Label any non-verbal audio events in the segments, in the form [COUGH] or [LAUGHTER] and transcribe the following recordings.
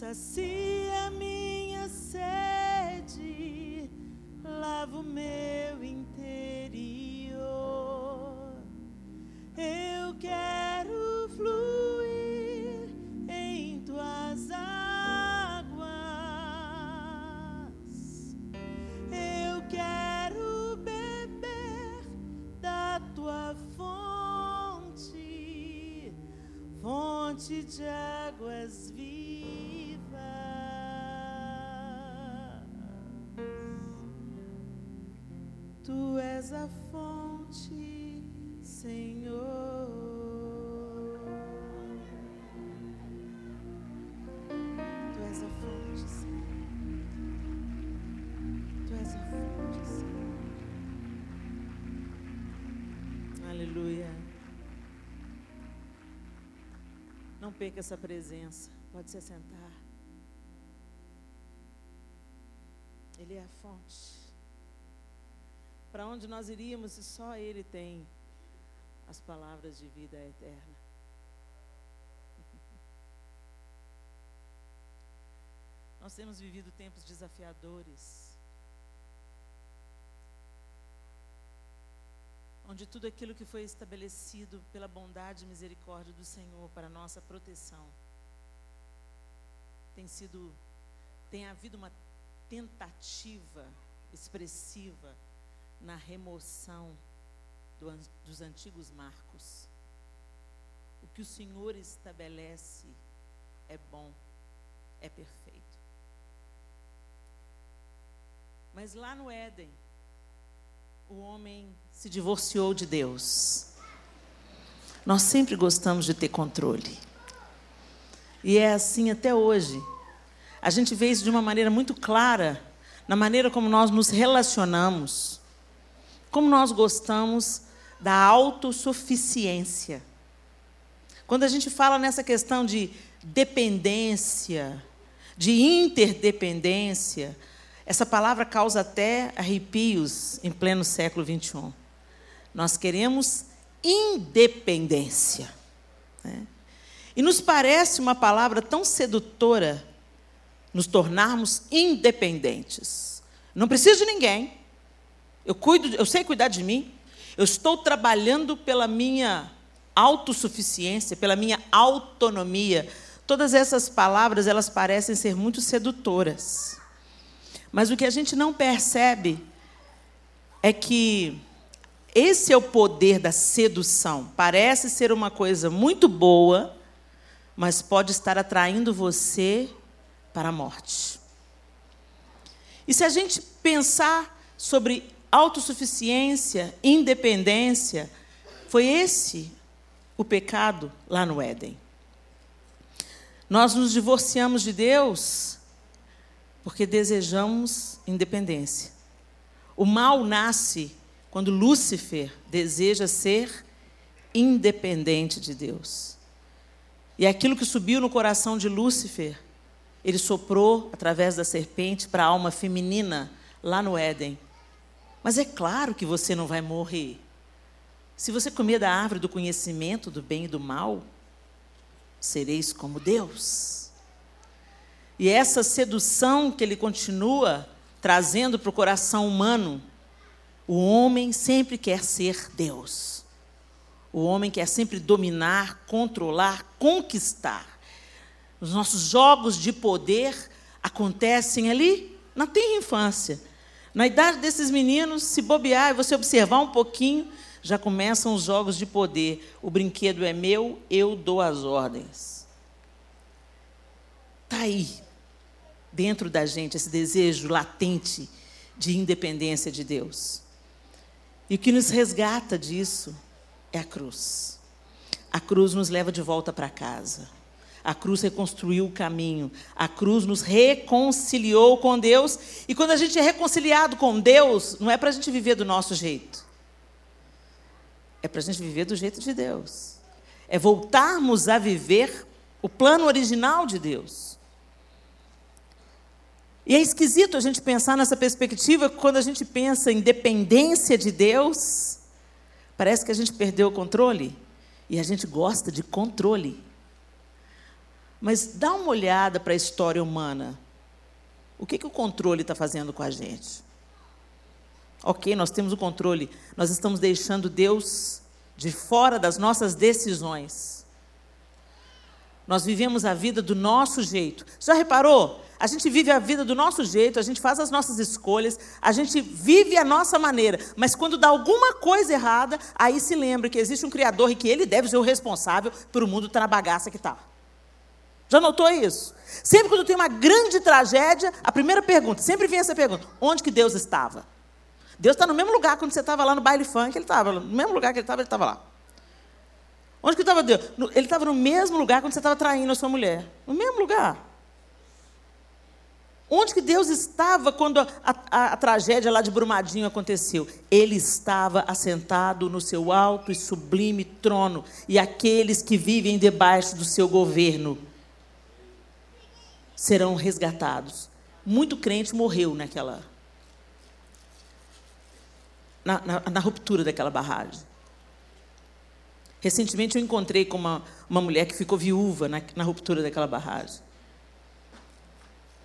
sacia minha sede, lava o meu interior. Eu quero fluir em tuas águas. Eu quero beber da tua fonte, fonte de águas és a fonte, Senhor. Tu és a fonte, Senhor. Tu és a fonte, Senhor. Aleluia. Não perca essa presença. Pode se assentar. Ele é a fonte. Para onde nós iríamos se só Ele tem as palavras de vida eterna. [LAUGHS] Nós temos vivido tempos desafiadores. Onde tudo aquilo que foi estabelecido pela bondade e misericórdia do Senhor para nossa proteção tem sido, tem havido uma tentativa expressiva na remoção do dos antigos marcos. O que o Senhor estabelece é bom, é perfeito. Mas lá no Éden, o homem se divorciou de Deus. Nós sempre gostamos de ter controle. E é assim até hoje. A gente vê isso de uma maneira muito clara na maneira como nós nos relacionamos. Como nós gostamos da autossuficiência. Quando a gente fala nessa questão de dependência, de interdependência, essa palavra causa até arrepios em pleno século XXI. Nós queremos independência. né? E nos parece uma palavra tão sedutora nos tornarmos independentes. Não preciso de ninguém. Eu cuido, eu sei cuidar de mim. Eu estou trabalhando pela minha autossuficiência, pela minha autonomia. Todas essas palavras, elas parecem ser muito sedutoras. Mas o que a gente não percebe é que esse é o poder da sedução. Parece ser uma coisa muito boa, mas pode estar atraindo você para a morte. E se a gente pensar sobre autossuficiência, independência, foi esse o pecado lá no Éden. Nós nos divorciamos de Deus porque desejamos independência. O mal nasce quando Lúcifer deseja ser independente de Deus. E aquilo que subiu no coração de Lúcifer, ele soprou através da serpente para a alma feminina lá no Éden. Mas é claro que você não vai morrer. Se você comer da árvore do conhecimento do bem e do mal, sereis como Deus. E essa sedução que ele continua trazendo para o coração humano, o homem sempre quer ser Deus. O homem quer sempre dominar, controlar, conquistar. Os nossos jogos de poder acontecem ali na tenra infância. Na idade desses meninos, se bobear e você observar um pouquinho, já começam os jogos de poder. O brinquedo é meu, eu dou as ordens. Está aí, dentro da gente, esse desejo latente de independência de Deus. E o que nos resgata disso é a cruz. A cruz nos leva de volta para casa. A cruz reconstruiu o caminho. A cruz nos reconciliou com Deus. E quando a gente é reconciliado com Deus, não é para a gente viver do nosso jeito. É para a gente viver do jeito de Deus. É voltarmos a viver o plano original de Deus. E é esquisito a gente pensar nessa perspectiva quando a gente pensa em dependência de Deus. Parece que a gente perdeu o controle. E a gente gosta de controle. Mas dá uma olhada para a história humana. O que, que o controle está fazendo com a gente? Ok, nós temos o controle. Nós estamos deixando Deus de fora das nossas decisões. Nós vivemos a vida do nosso jeito. Já reparou? A gente vive a vida do nosso jeito, a gente faz as nossas escolhas, a gente vive a nossa maneira. Mas quando dá alguma coisa errada, aí se lembra que existe um Criador e que Ele deve ser o responsável por o mundo estar na bagaça que está. Já notou isso? Sempre quando tem uma grande tragédia, a primeira pergunta, sempre vem essa pergunta: onde que Deus estava? Deus está no mesmo lugar quando você estava lá no baile funk, ele estava. No mesmo lugar que ele estava, ele estava lá. Onde que estava Deus? Ele estava no mesmo lugar quando você estava traindo a sua mulher. No mesmo lugar. Onde que Deus estava quando a, a, a, tragédia lá de Brumadinho aconteceu? Ele estava assentado no seu alto e sublime trono, e aqueles que vivem debaixo do seu governo serão resgatados. Muito crente morreu naquela. Na, na, na ruptura daquela barragem. Recentemente eu encontrei com uma, uma mulher que ficou viúva na, na ruptura daquela barragem.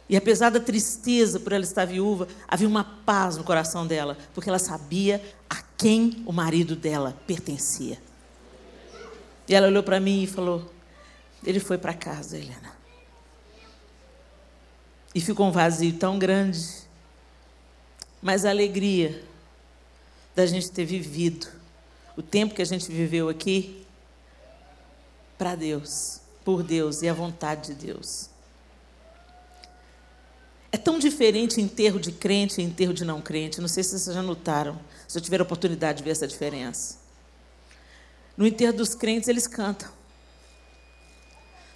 E apesar da tristeza por ela estar viúva, havia uma paz no coração dela, porque ela sabia a quem o marido dela pertencia. E ela olhou para mim e falou: Ele foi para casa, Helena. E ficou um vazio tão grande. Mas a alegria da gente ter vivido o tempo que a gente viveu aqui para Deus, por Deus e a vontade de Deus. É tão diferente enterro de crente e enterro de não crente. Não sei se vocês já notaram, se já tiveram oportunidade de ver essa diferença. No enterro dos crentes, eles cantam.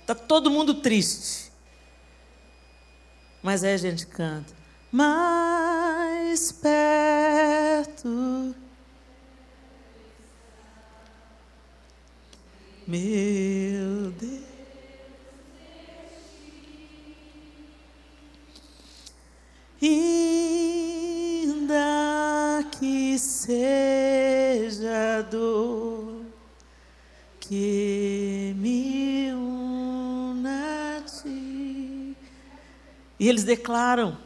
Está todo mundo triste. Mas aí a gente canta. Mais perto. Meu Deus. Ainda que seja dor que me E eles declaram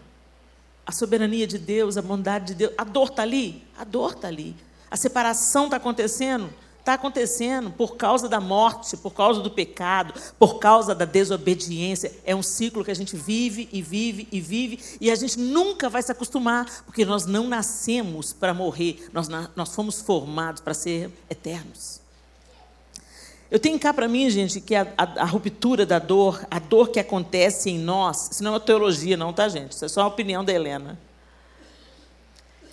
a soberania de Deus, a bondade de Deus. A dor está ali? A dor está ali. A separação está acontecendo? Está acontecendo por causa da morte, por causa do pecado, por causa da desobediência. É um ciclo que a gente vive e vive e vive, e a gente nunca vai se acostumar, porque nós não nascemos para morrer, nós, nós fomos formados para ser eternos. Eu tenho cá para mim, gente, que a, a, a, ruptura da dor, a dor que acontece em nós, isso não é uma teologia, não, tá, gente? Isso é só a opinião da Helena.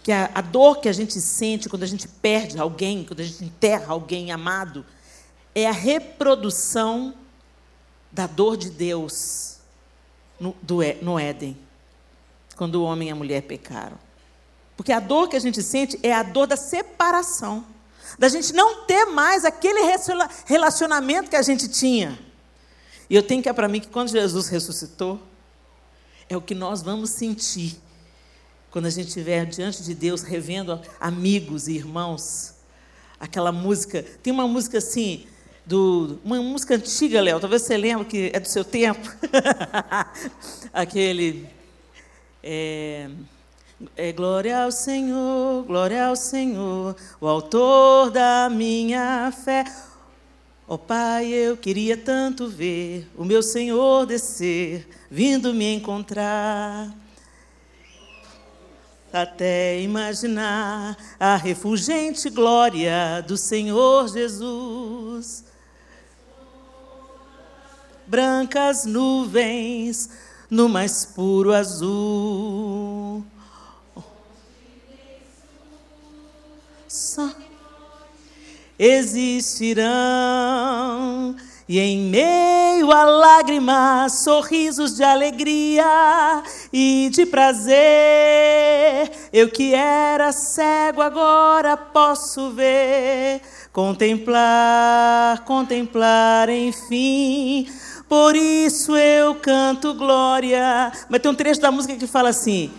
Que a, a dor que a gente sente quando a gente perde alguém, quando a gente enterra alguém amado, é a reprodução da dor de Deus no, do, no Éden, quando o homem e a mulher pecaram. Porque a dor que a gente sente é a dor da separação da gente não ter mais aquele relacionamento que a gente tinha. E eu tenho que é para mim que quando Jesus ressuscitou, é o que nós vamos sentir quando a gente estiver diante de Deus, revendo amigos e irmãos. Aquela música, tem uma música assim, do, uma música antiga, Léo, talvez você lembre que é do seu tempo. [LAUGHS] Aquele. É, é glória ao Senhor, glória ao Senhor, o autor da minha fé. Ó oh, Pai, eu queria tanto ver o meu Senhor descer, vindo me encontrar. Até imaginar a refulgente glória do Senhor Jesus. Brancas nuvens no mais puro azul só existirão. E em meio a lágrimas, sorrisos de alegria e de prazer, eu que era cego agora posso ver, contemplar, contemplar, enfim. Por isso eu canto glória. Mas tem um trecho da música que fala assim: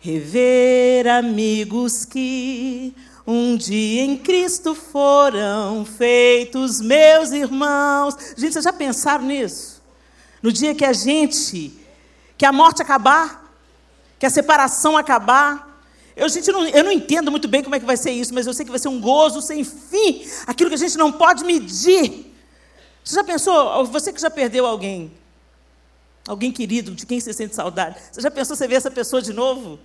rever amigos que um dia em Cristo foram feitos meus irmãos. Gente, vocês já pensaram nisso? No dia que a gente, que a morte acabar, que a separação acabar. Eu, gente, não, eu não entendo muito bem como é que vai ser isso, mas eu sei que vai ser um gozo sem fim, aquilo que a gente não pode medir. Você já pensou, você que já perdeu alguém, alguém querido, de quem você sente saudade, você já pensou você ver essa pessoa de novo?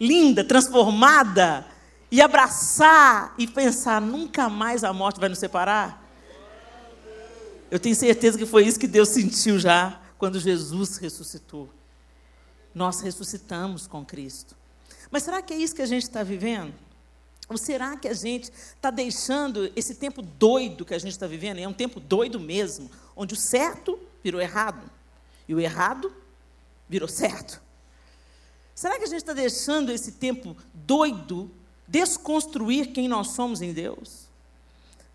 Linda, transformada, e abraçar e pensar, nunca mais a morte vai nos separar? Eu tenho certeza que foi isso que Deus sentiu já quando Jesus ressuscitou. Nós ressuscitamos com Cristo. Mas será que é isso que a gente está vivendo? Ou será que a gente está deixando esse tempo doido que a gente está vivendo, é um tempo doido mesmo, onde o certo virou errado e o errado virou certo? Será que a gente está deixando esse tempo doido desconstruir quem nós somos em Deus?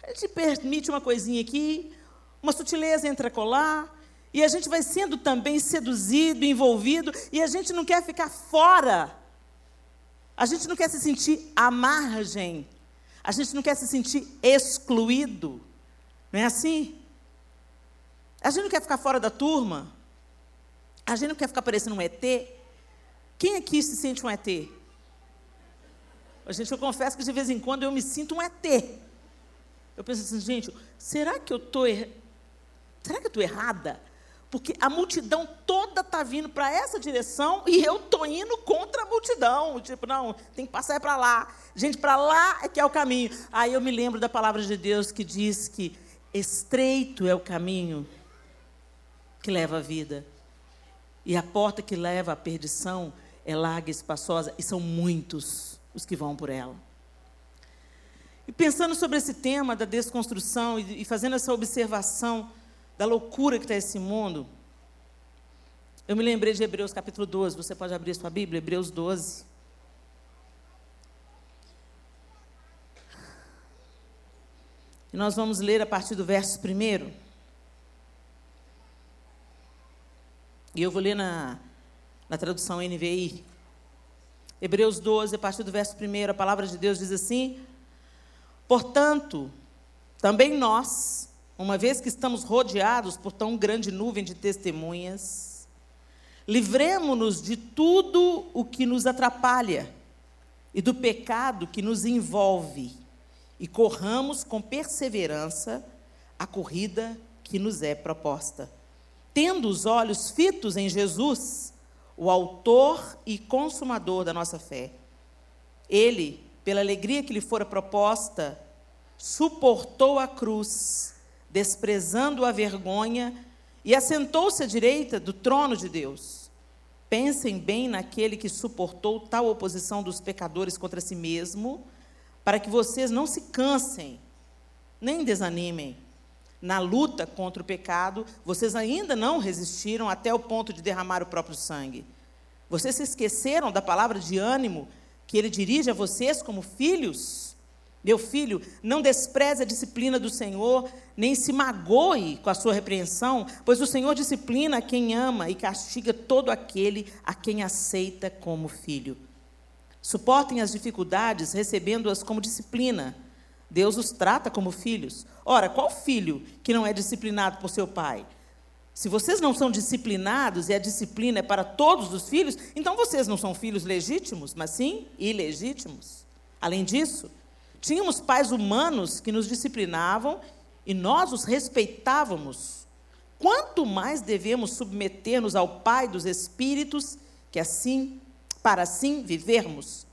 A gente permite uma coisinha aqui, uma sutileza entre colar, e a gente vai sendo também seduzido, envolvido, e a gente não quer ficar fora. A gente não quer se sentir à margem. A gente não quer se sentir excluído. Não é assim? A gente não quer ficar fora da turma. A gente não quer ficar parecendo um ET. Quem aqui se sente um ET? Gente, eu confesso que de vez em quando eu me sinto um ET. Eu penso assim, gente, será que eu estou er... será que eu errada? Porque a multidão toda está vindo para essa direção e eu estou indo contra a multidão. Tipo, não, tem que passar para lá. Gente, para lá é que é o caminho. Aí eu me lembro da palavra de Deus que diz que estreito é o caminho que leva à vida. E a porta que leva à perdição é larga e espaçosa, e são muitos os que vão por ela. E pensando sobre esse tema da desconstrução e, fazendo essa observação, da loucura que está esse mundo, eu me lembrei de Hebreus capítulo 12. Você pode abrir sua Bíblia, Hebreus 12. E nós vamos ler a partir do verso primeiro. E eu vou ler na, na tradução NVI. Hebreus 12, a partir do verso primeiro, a palavra de Deus diz assim: Portanto, também nós, uma vez que estamos rodeados por tão grande nuvem de testemunhas, livremos-nos de tudo o que nos atrapalha e do pecado que nos envolve, e corramos com perseverança a corrida que nos é proposta. Tendo os olhos fitos em Jesus, o Autor e Consumador da nossa fé. Ele, pela alegria que lhe fora proposta, suportou a cruz desprezando a vergonha, e assentou-se à direita do trono de Deus. Pensem bem naquele que suportou tal oposição dos pecadores contra si mesmo, para que vocês não se cansem, nem desanimem. Na luta contra o pecado, vocês ainda não resistiram até o ponto de derramar o próprio sangue. Vocês se esqueceram da palavra de ânimo que ele dirige a vocês como filhos? Meu filho, não despreze a disciplina do Senhor, nem se magoe com a sua repreensão, pois o Senhor disciplina quem ama e castiga todo aquele a quem aceita como filho. Suportem as dificuldades, recebendo-as como disciplina. Deus os trata como filhos. Ora, qual filho que não é disciplinado por seu pai? Se vocês não são disciplinados e a disciplina é para todos os filhos, então vocês não são filhos legítimos, mas sim ilegítimos. Além disso, Tínhamos pais humanos que nos disciplinavam e nós os respeitávamos. Quanto mais devemos submeter-nos ao Pai dos Espíritos, que assim, para assim vivermos.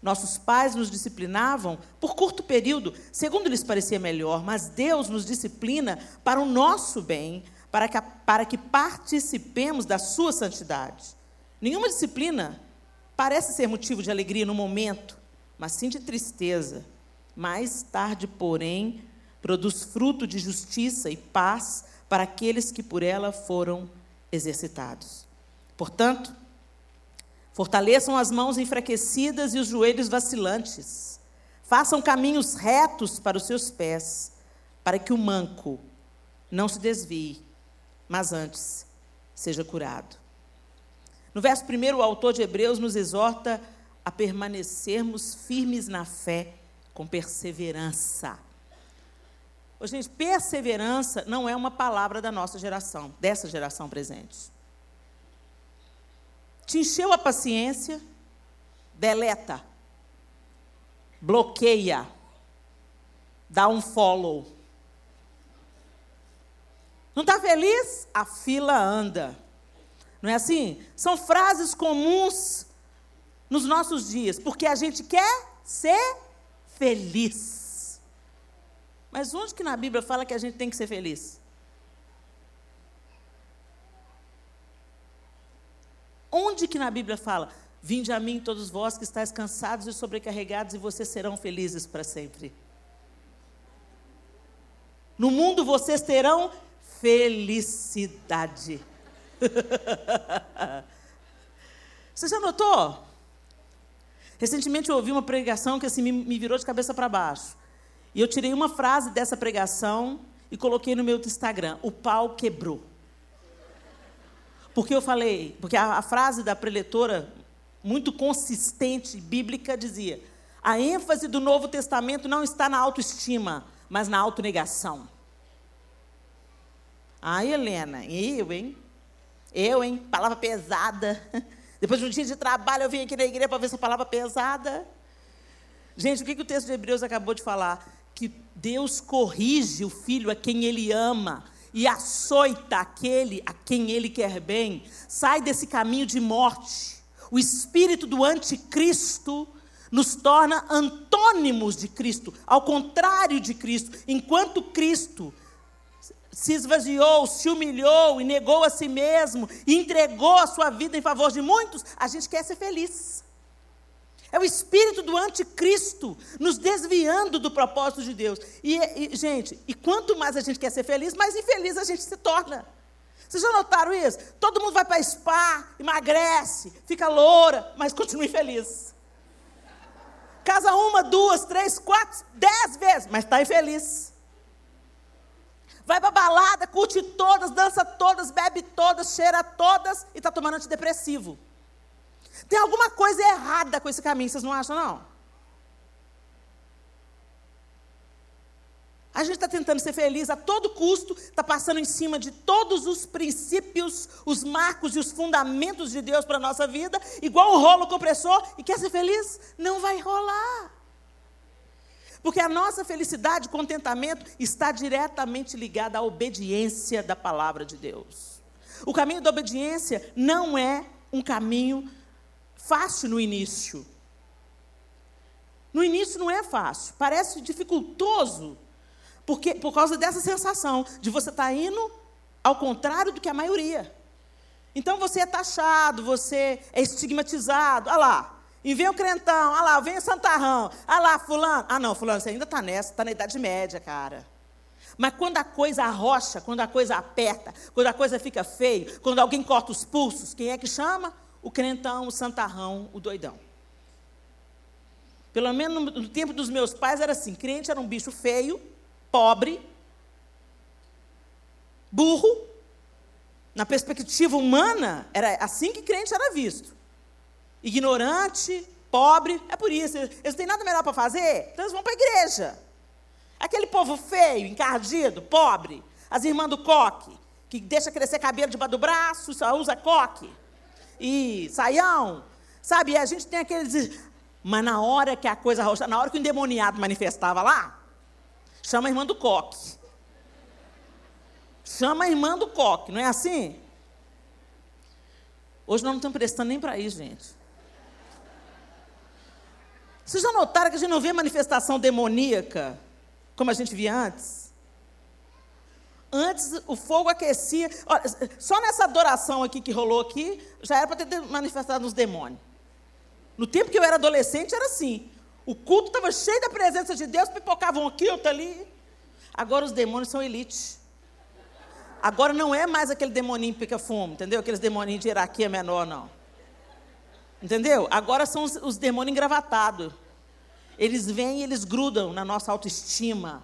Nossos pais nos disciplinavam por curto período, segundo lhes parecia melhor, mas Deus nos disciplina para o nosso bem, para que, para que participemos da sua santidade. Nenhuma disciplina parece ser motivo de alegria no momento, mas sim de tristeza. Mais tarde, porém, produz fruto de justiça e paz para aqueles que por ela foram exercitados. Portanto, fortaleçam as mãos enfraquecidas e os joelhos vacilantes. Façam caminhos retos para os seus pés, para que o manco não se desvie, mas antes seja curado. No verso primeiro, o autor de Hebreus nos exorta a permanecermos firmes na fé com perseverança. Ô, gente, perseverança não é uma palavra da nossa geração, dessa geração presente. Te encheu a paciência, deleta, bloqueia, dá um follow. Não está feliz? A fila anda. Não é assim? São frases comuns nos nossos dias, porque a gente quer ser feliz. Mas onde que na Bíblia fala que a gente tem que ser feliz? Onde que na Bíblia fala? Vinde a mim todos vós que estáis cansados e sobrecarregados e vocês serão felizes para sempre. No mundo vocês terão felicidade. [LAUGHS] Você já notou? Recentemente eu ouvi uma pregação que assim me, me virou de cabeça para baixo. E eu tirei uma frase dessa pregação e coloquei no meu Instagram: O pau quebrou. Porque eu falei, porque a, a frase da preletora, muito consistente, bíblica, dizia: a ênfase do Novo Testamento não está na autoestima, mas na autonegação. Ah, Helena, eu, hein? Eu, hein? Palavra pesada. [LAUGHS] Depois de um dia de trabalho, eu vim aqui na igreja para ver essa palavra pesada. Gente, o que, que o texto de Hebreus acabou de falar? Que Deus corrige o filho a quem ele ama e açoita aquele a quem ele quer bem. Sai desse caminho de morte. O espírito do anticristo nos torna antônimos de Cristo, ao contrário de Cristo. Enquanto Cristo se esvaziou, se humilhou e negou a si mesmo, e entregou a sua vida em favor de muitos, a gente quer ser feliz. É o espírito do anticristo nos desviando do propósito de Deus. E, e, gente, e quanto mais a gente quer ser feliz, mais infeliz a gente se torna. Vocês já notaram isso? Todo mundo vai para spa, emagrece, fica loura, mas continua infeliz. Casa uma, duas, três, quatro, dez vezes, mas está infeliz vai para balada, curte todas, dança todas, bebe todas, cheira todas e está tomando antidepressivo. Tem alguma coisa errada com esse caminho, vocês não acham, não? A gente está tentando ser feliz a todo custo, está passando em cima de todos os princípios, os marcos e os fundamentos de Deus para a nossa vida, igual um rolo compressor, e quer ser feliz? Não vai rolar. Porque a nossa felicidade contentamento está diretamente ligada à obediência da palavra de Deus. O caminho da obediência não é um caminho fácil no início. No início não é fácil, parece dificultoso, porque por causa dessa sensação de você estar tá indo ao contrário do que a maioria. Então você é taxado, você é estigmatizado. Olha lá, e vem o crentão, ah lá, vem o santarrão, ah lá, fulano. Ah não, fulano, você ainda está nessa, está na Idade Média, cara. Mas quando a coisa arrocha, quando a coisa aperta, quando a coisa fica feia, quando alguém corta os pulsos, quem é que chama? O crentão, o santarrão, o doidão. Pelo menos no, tempo dos meus pais era assim: crente era um bicho feio, pobre, burro. Na perspectiva humana, era assim que crente era visto ignorante, pobre. É por isso. Eles não têm nada melhor para fazer, então eles vão para a igreja. Aquele povo feio, encardido, pobre. As irmãs do coque, que deixa crescer cabelo debaixo do braço, só usa coque. E saião. Sabe, e a gente tem aqueles. Mas na hora que a coisa roxa, na hora que o endemoniado manifestava lá, chama a irmã do coque. Chama a irmã do coque, não é assim? Hoje nós não estamos prestando nem para isso, gente. Vocês já notaram que a gente não vê manifestação demoníaca como a gente via antes? Antes o fogo aquecia. Olha, só nessa adoração aqui que rolou aqui, já era para ter manifestado nos demônios. No tempo que eu era adolescente, era assim. O culto estava cheio da presença de Deus, pipocavam aqui, outro ali. Agora os demônios são elite. Agora não é mais aquele demoninho pica-fumo, entendeu? Aqueles demoninhos de hierarquia menor, não. Entendeu? Agora são os, os demônios engravatados. Eles vêm e eles grudam na nossa autoestima,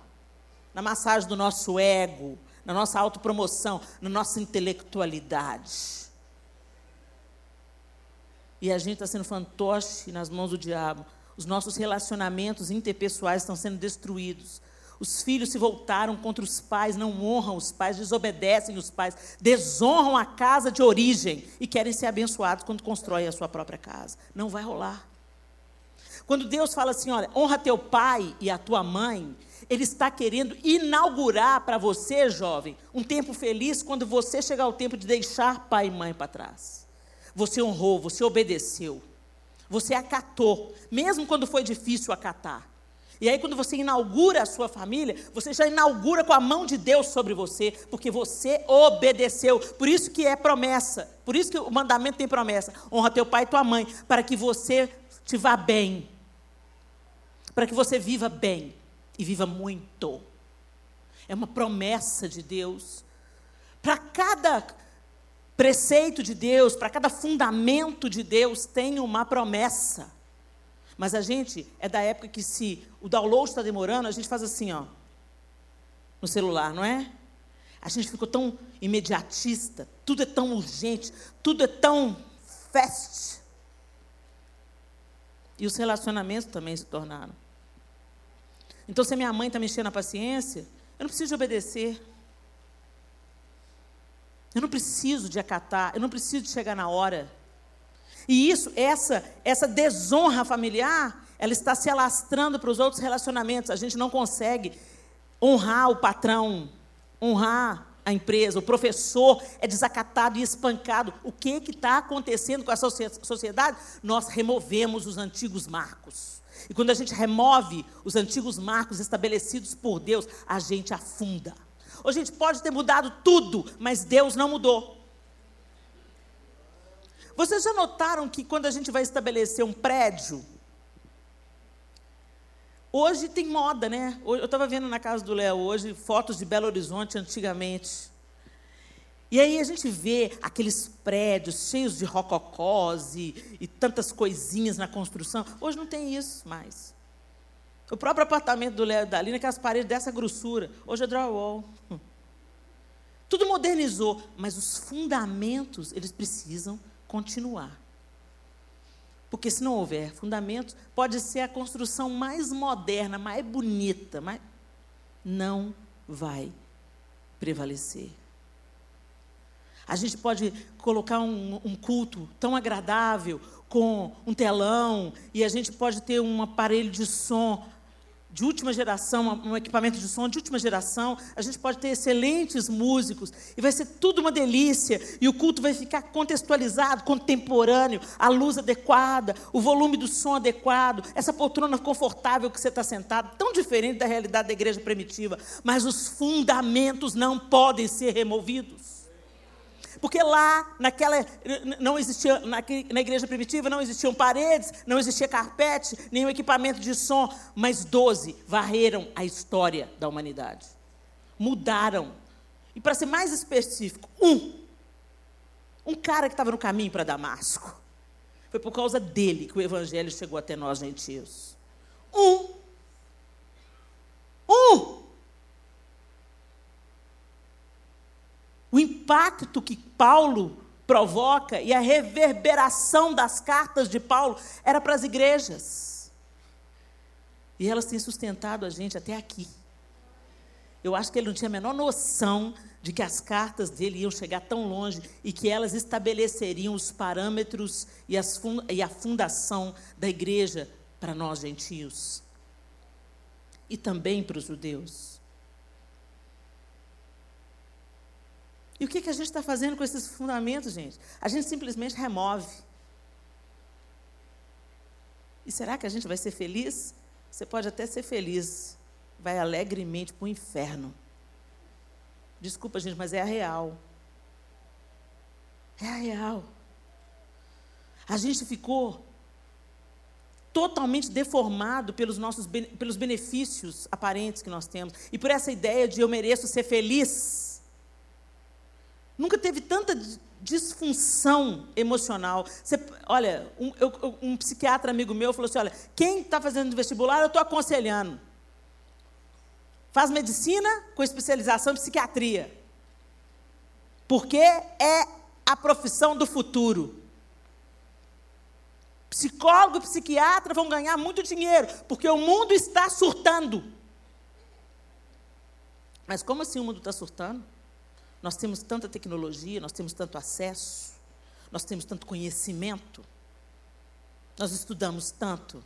na massagem do nosso ego, na nossa autopromoção, na nossa intelectualidade. E a gente está sendo fantoche nas mãos do diabo. Os nossos relacionamentos interpessoais estão sendo destruídos. Os filhos se voltaram contra os pais, não honram os pais, desobedecem os pais, desonram a casa de origem e querem ser abençoados quando constroem a sua própria casa. Não vai rolar. Quando Deus fala assim, olha, honra teu pai e a tua mãe, Ele está querendo inaugurar para você, jovem, um tempo feliz quando você chegar ao tempo de deixar pai e mãe para trás. Você honrou, você obedeceu, você acatou, mesmo quando foi difícil acatar. E aí, quando você inaugura a sua família, você já inaugura com a mão de Deus sobre você, porque você obedeceu. Por isso que é promessa. Por isso que o mandamento tem promessa. Honra teu pai e tua mãe, para que você te vá bem. Para que você viva bem e viva muito. É uma promessa de Deus. Para cada preceito de Deus, para cada fundamento de Deus, tem uma promessa. Mas a gente é da época que se o download está demorando, a gente faz assim, ó, no celular, não é? A gente ficou tão imediatista, tudo é tão urgente, tudo é tão fast. E os relacionamentos também se tornaram. Então, se a minha mãe está mexendo na paciência, eu não preciso de obedecer. Eu não preciso de acatar, eu não preciso de chegar na hora. E isso, essa, essa desonra familiar, ela está se alastrando para os outros relacionamentos. A gente não consegue honrar o patrão, honrar a empresa, o professor é desacatado e espancado. O que está acontecendo com a sociedade? Nós removemos os antigos marcos. E quando a gente remove os antigos marcos estabelecidos por Deus, a gente afunda. A gente pode ter mudado tudo, mas Deus não mudou. Vocês já notaram que quando a gente vai estabelecer um prédio, hoje tem moda, né? Eu estava vendo na casa do Léo hoje fotos de Belo Horizonte antigamente. E aí a gente vê aqueles prédios cheios de rococós e, e tantas coisinhas na construção. Hoje não tem isso mais. O próprio apartamento do Léo e da Lina, que as paredes dessa grossura, hoje é drywall. Tudo modernizou, mas os fundamentos, eles precisam continuar. Porque se não houver fundamentos, pode ser a construção mais moderna, mais bonita, mas não vai prevalecer. A gente pode colocar um, um, culto tão agradável com um telão, e a gente pode ter um aparelho de som de última geração, um equipamento de som de última geração, a gente pode ter excelentes músicos, e vai ser tudo uma delícia, e o culto vai ficar contextualizado, contemporâneo, a luz adequada, o volume do som adequado, essa poltrona confortável que você está sentado, tão diferente da realidade da igreja primitiva, mas os fundamentos não podem ser removidos. Porque lá, naquela, não existia, na, na igreja primitiva, não existiam paredes, não existia carpete, nenhum equipamento de som, mas doze varreram a história da humanidade. Mudaram. E para ser mais específico, um. Um cara que estava no caminho para Damasco. Foi por causa dele que o evangelho chegou até nós, gentios. Um. Um. O impacto que Paulo provoca e a reverberação das cartas de Paulo era para as igrejas. E elas têm sustentado a gente até aqui. Eu acho que ele não tinha a menor noção de que as cartas dele iam chegar tão longe e que elas estabeleceriam os parâmetros e, e a fundação da igreja para nós gentios e também para os judeus. E o que, que a gente está fazendo com esses fundamentos, gente? A gente simplesmente remove. E será que a gente vai ser feliz? Você pode até ser feliz, vai alegremente para o inferno. Desculpa, gente, mas é a real. É a real. A gente ficou totalmente deformado pelos nossos pelos benefícios aparentes que nós temos e por essa ideia de eu mereço ser feliz. Nunca teve tanta disfunção emocional. Você, olha, um, eu, um, psiquiatra amigo meu falou assim: olha, quem está fazendo vestibular, eu estou aconselhando. Faz medicina com especialização em psiquiatria. Porque é a profissão do futuro. Psicólogo e psiquiatra vão ganhar muito dinheiro, porque o mundo está surtando. Mas como assim o mundo está surtando? Nós temos tanta tecnologia, nós temos tanto acesso, nós temos tanto conhecimento, nós estudamos tanto,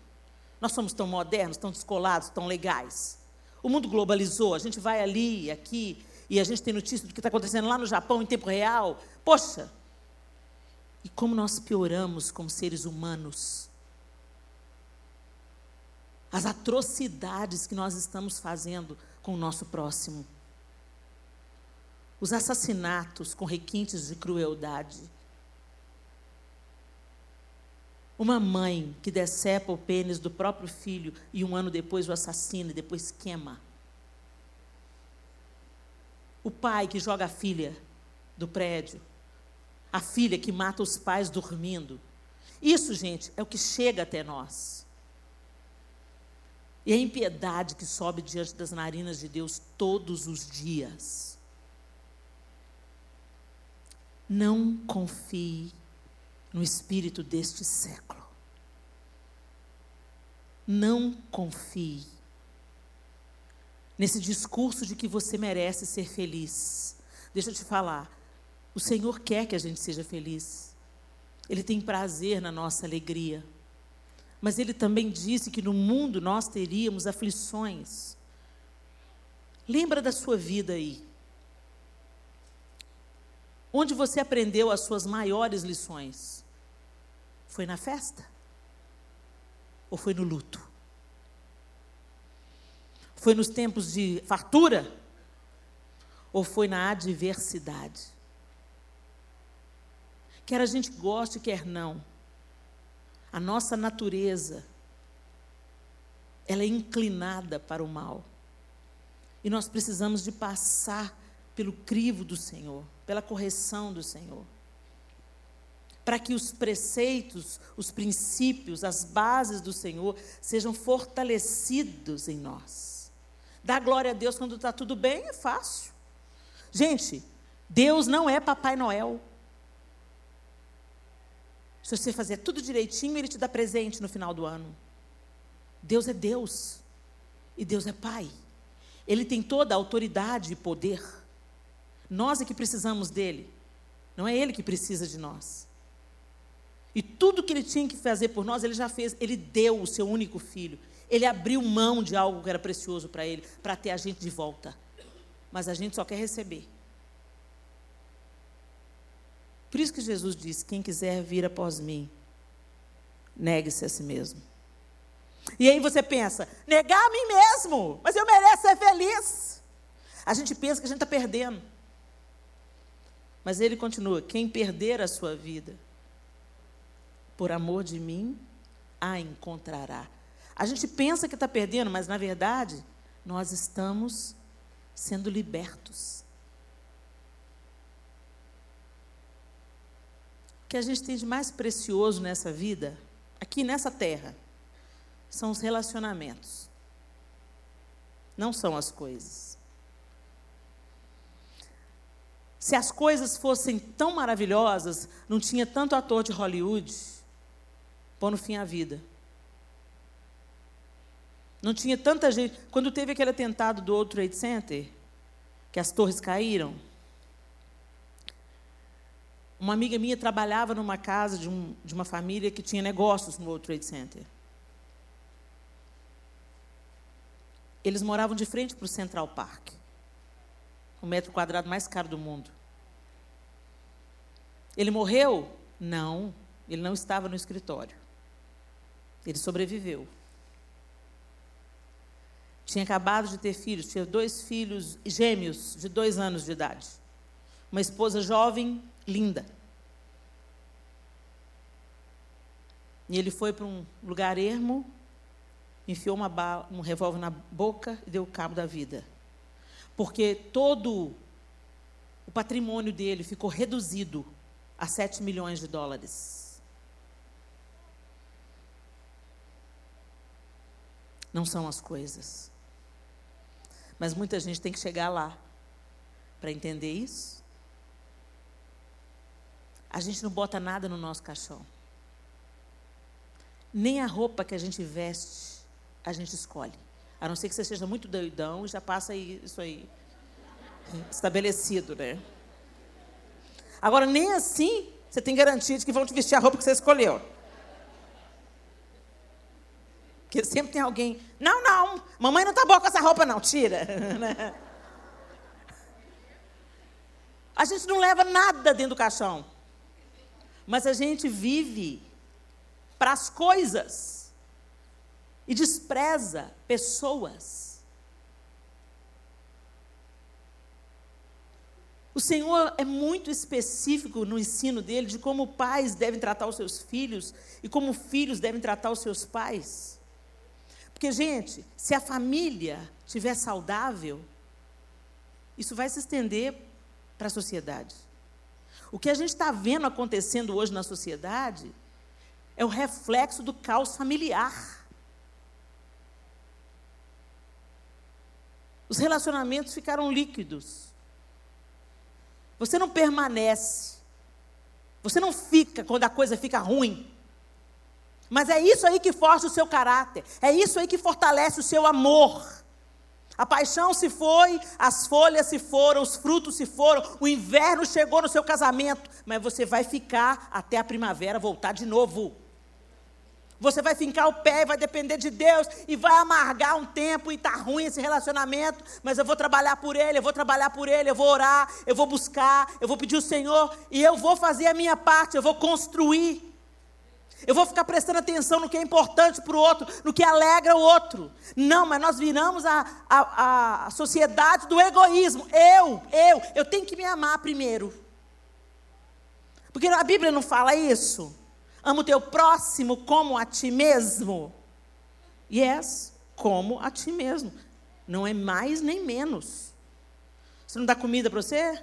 nós somos tão modernos, tão descolados, tão legais. O mundo globalizou, a gente vai ali aqui, e a gente tem notícia do que está acontecendo lá no Japão em tempo real. Poxa! E como nós pioramos como seres humanos. As atrocidades que nós estamos fazendo com o nosso próximo. Os assassinatos com requintes de crueldade. Uma mãe que decepa o pênis do próprio filho e um ano depois o assassina e depois queima. O pai que joga a filha do prédio. A filha que mata os pais dormindo. Isso, gente, é o que chega até nós. E a impiedade que sobe diante das narinas de Deus todos os dias. Não confie no espírito deste século. Não confie nesse discurso de que você merece ser feliz. Deixa eu te falar. O Senhor quer que a gente seja feliz. Ele tem prazer na nossa alegria. Mas ele também disse que no mundo nós teríamos aflições. Lembra da sua vida aí. Onde você aprendeu as suas maiores lições? Foi na festa? Ou foi no luto? Foi nos tempos de fartura? Ou foi na adversidade? Quer a gente goste, quer não a nossa natureza, ela é inclinada para o mal. E nós precisamos de passar pelo crivo do Senhor, pela correção do Senhor. Para que os preceitos, os princípios, as bases do Senhor sejam fortalecidos em nós. Dar glória a Deus quando está tudo bem é fácil. Gente, Deus não é Papai Noel. Se você fazer tudo direitinho, Ele te dá presente no final do ano. Deus é Deus. E Deus é Pai. Ele tem toda a autoridade e poder. Nós é que precisamos dele. Não é ele que precisa de nós. E tudo que ele tinha que fazer por nós, ele já fez. Ele deu o seu único filho. Ele abriu mão de algo que era precioso para ele, para ter a gente de volta. Mas a gente só quer receber. Por isso que Jesus disse: quem quiser vir após mim, negue-se a si mesmo. E aí você pensa, negar a mim mesmo, mas eu mereço ser feliz. A gente pensa que a gente está perdendo. Mas ele continua: quem perder a sua vida, por amor de mim, a encontrará. A gente pensa que está perdendo, mas na verdade, nós estamos sendo libertos. que a gente tem de mais precioso nessa vida, aqui nessa terra, são os relacionamentos. Não são as coisas. Se as coisas fossem tão maravilhosas, não tinha tanto ator de Hollywood pondo fim à vida. Não tinha tanta gente. Quando teve aquele atentado do World Trade Center, que as torres caíram, uma amiga minha trabalhava numa casa de, um, de uma família que tinha negócios no World Trade Center. Eles moravam de frente para o Central Park, o metro quadrado mais caro do mundo. Ele morreu? Não, ele não estava no escritório. Ele sobreviveu. Tinha acabado de ter filhos, tinha dois filhos gêmeos de dois anos de idade. Uma esposa jovem linda. E ele foi para um lugar ermo, enfiou uma bala, um revólver na boca e deu cabo da vida. Porque todo o patrimônio dele ficou reduzido a 7 milhões de dólares. Não são as coisas. Mas muita gente tem que chegar lá para entender isso. A gente não bota nada no nosso caixão. Nem a roupa que a gente veste, a gente escolhe. A não ser que você seja muito doidão e já passa isso aí. estabelecido, né? Agora, nem assim você tem garantia de que vão te vestir a roupa que você escolheu. Porque sempre tem alguém, não, não, mamãe não tá boa com essa roupa, não, tira. [LAUGHS] a gente não leva nada dentro do caixão. Mas a gente vive para as coisas e despreza pessoas. O Senhor é muito específico no ensino dele de como pais devem tratar os seus filhos e como filhos devem tratar os seus pais. Porque, gente, se a família estiver saudável, isso vai se estender para a sociedade. O que a gente está vendo acontecendo hoje na sociedade é o reflexo do caos familiar. Os relacionamentos ficaram líquidos. Você não permanece. Você não fica quando a coisa fica ruim. Mas é isso aí que forja o seu caráter. É isso aí que fortalece o seu amor. A paixão se foi, as folhas se foram, os frutos se foram, o inverno chegou no seu casamento, mas você vai ficar até a primavera voltar de novo. Você vai fincar o pé e vai depender de Deus e vai amargar um tempo e está ruim esse relacionamento, mas eu vou trabalhar por ele, eu vou trabalhar por ele, eu vou orar, eu vou buscar, eu vou pedir o Senhor e eu vou fazer a minha parte, eu vou construir. Eu vou ficar prestando atenção no que é importante para o outro, no que alegra o outro. Não, mas nós viramos a, a, a sociedade do egoísmo. Eu, eu, eu tenho que me amar primeiro. Porque a Bíblia não fala isso. Ama o teu próximo como a ti mesmo. Yes, como a ti mesmo. Não é mais nem menos. Você não dá comida para você?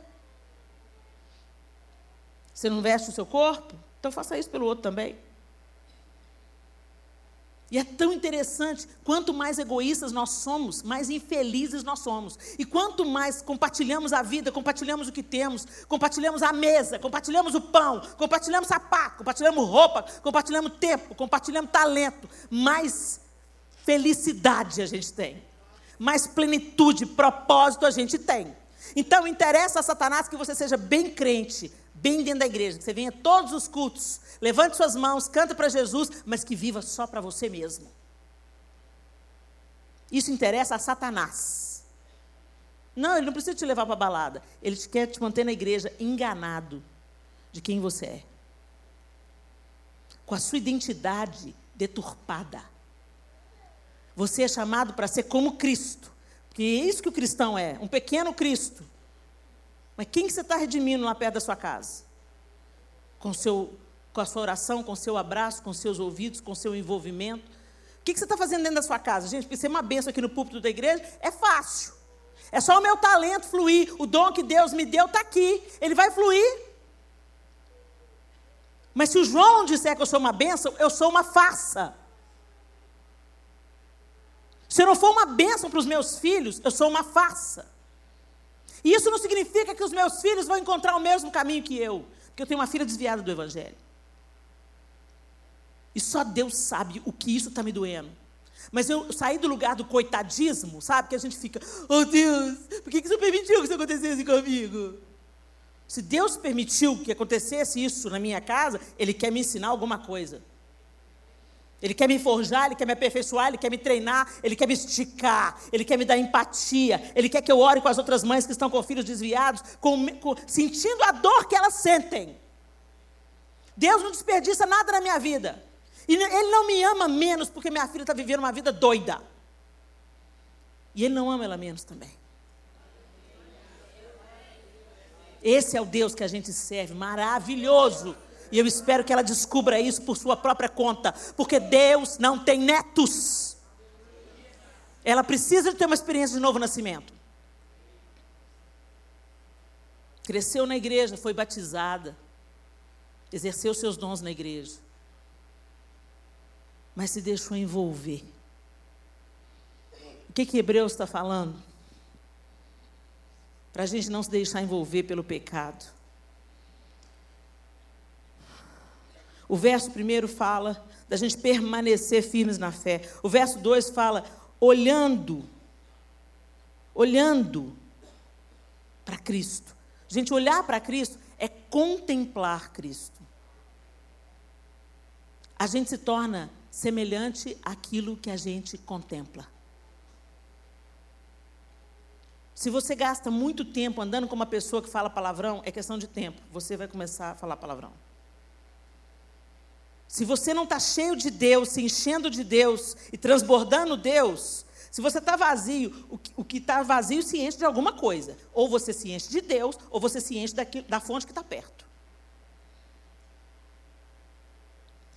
Você não veste o seu corpo? Então faça isso pelo outro também. E é tão interessante, quanto mais egoístas nós somos, mais infelizes nós somos. E quanto mais compartilhamos a vida, compartilhamos o que temos, compartilhamos a mesa, compartilhamos o pão, compartilhamos sapato, compartilhamos roupa, compartilhamos tempo, compartilhamos talento, mais felicidade a gente tem. Mais plenitude, propósito a gente tem. Então interessa a Satanás que você seja bem crente, bem dentro da igreja, que você venha todos os cultos, levante suas mãos, canta para Jesus, mas que viva só para você mesmo. Isso interessa a Satanás. Não, ele não precisa te levar para a balada. Ele quer te manter na igreja enganado de quem você é. Com a sua identidade deturpada. Você é chamado para ser como Cristo. Porque é isso que o cristão é, um pequeno Cristo mas quem que você está redimindo lá perto da sua casa? Com, seu, com a sua oração, com o seu abraço, com seus ouvidos, com seu envolvimento? O que, você está fazendo dentro da sua casa? Gente, para ser uma benção aqui no púlpito da igreja, é fácil. É só o meu talento fluir. O dom que Deus me deu está aqui. Ele vai fluir. Mas se o João disser que eu sou uma bênção, eu sou uma farsa. Se eu não for uma bênção para os meus filhos, eu sou uma farsa. E isso não significa que os meus filhos vão encontrar o mesmo caminho que eu, porque eu tenho uma filha desviada do Evangelho. E só Deus sabe o que isso está me doendo. Mas eu saí do lugar do coitadismo, sabe? Que a gente fica, oh Deus, por que, que você permitiu que isso acontecesse comigo? Se Deus permitiu que acontecesse isso na minha casa, Ele quer me ensinar alguma coisa. Ele quer me forjar, ele quer me aperfeiçoar, ele quer me treinar, ele quer me esticar, ele quer me dar empatia, ele quer que eu ore com as outras mães que estão com filhos desviados, com, com, sentindo a dor que elas sentem. Deus não desperdiça nada na minha vida. E Ele não me ama menos porque minha filha está vivendo uma vida doida. E Ele não ama ela menos também. Esse é o Deus que a gente serve, maravilhoso. E eu espero que ela descubra isso por sua própria conta, porque Deus não tem netos. Ela precisa de ter uma experiência de novo nascimento. Cresceu na igreja, foi batizada, exerceu seus dons na igreja, mas se deixou envolver. O que, que Hebreus está falando? Para a gente não se deixar envolver pelo pecado. O verso primeiro fala da gente permanecer firmes na fé. O verso 2 fala olhando, olhando para Cristo. Gente, olhar para Cristo é contemplar Cristo. A gente se torna semelhante àquilo que a gente contempla. Se você gasta muito tempo andando com uma pessoa que fala palavrão, é questão de tempo. Você vai começar a falar palavrão. Se você não está cheio de Deus, se enchendo de Deus e transbordando Deus, se você está vazio, o que está vazio se enche de alguma coisa. Ou você se enche de Deus, ou você se enche da fonte que está perto.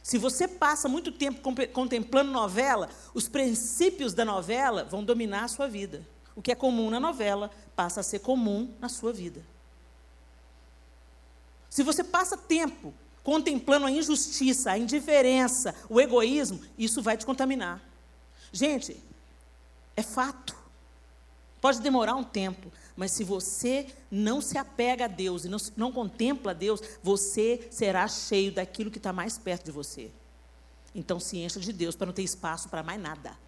Se você passa muito tempo contemplando novela, os princípios da novela vão dominar a sua vida. O que é comum na novela passa a ser comum na sua vida. Se você passa tempo contemplando a injustiça, a indiferença, o egoísmo, isso vai te contaminar. Gente, é fato. Pode demorar um tempo, mas se você não se apega a Deus e não, não contempla Deus, você será cheio daquilo que está mais perto de você. Então se encha de Deus para não ter espaço para mais nada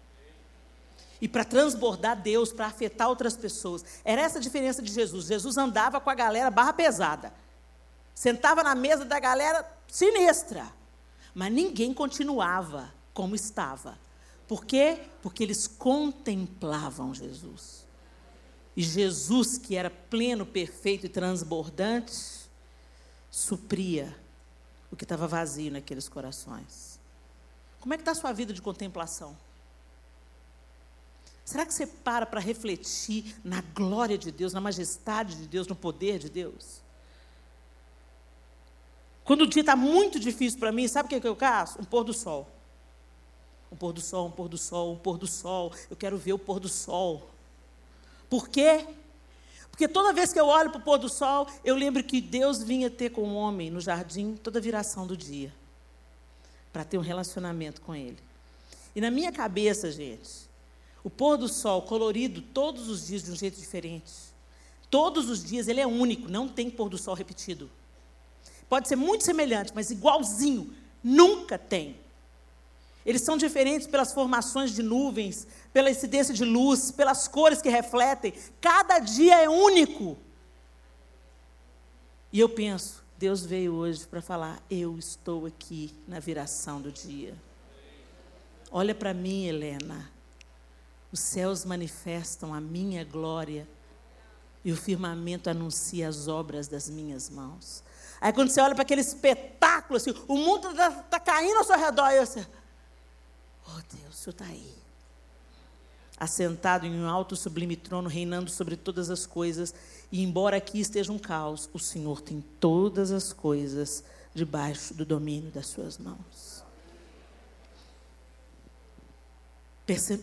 e para transbordar Deus, para afetar outras pessoas. Era essa a diferença de Jesus. Jesus andava com a galera barra pesada. Sentava na mesa da galera sinistra. Mas ninguém continuava como estava. Por quê? Porque eles contemplavam Jesus. Jesus, que era pleno, perfeito e transbordante, supria o que estava vazio naqueles corações. Como é que está a sua vida de contemplação? Será que você para para refletir na glória de Deus, na majestade de Deus, no poder de Deus? Quando o dia está muito difícil para mim, sabe o que, que eu caço? Um pôr do sol. Um pôr do sol, um pôr do sol, um pôr do sol. Eu quero ver o pôr do sol. Por quê? Porque toda vez que eu olho para o pôr do sol, eu lembro que Deus vinha ter com o homem no jardim toda a viração do dia. Para ter um relacionamento com ele. E na minha cabeça, gente, o pôr do sol colorido todos os dias de um jeito diferente. Todos os dias ele é único, não tem pôr do sol repetido. Pode ser muito semelhante, mas igualzinho, nunca tem. Eles são diferentes pelas formações de nuvens, pela incidência de luz, pelas cores que refletem. Cada dia é único. E eu penso, Deus veio hoje para falar: eu estou aqui na viração do dia. Olha para mim, Helena. Os céus manifestam a minha glória e o firmamento anuncia as obras das minhas mãos. Aí quando você olha para aquele espetáculo, assim, o mundo está tá caindo ao seu redor, e você, oh Deus, o Senhor está aí. Assentado em um alto sublime trono, reinando sobre todas as coisas, e embora aqui esteja um caos, o Senhor tem todas as coisas debaixo do domínio das suas mãos.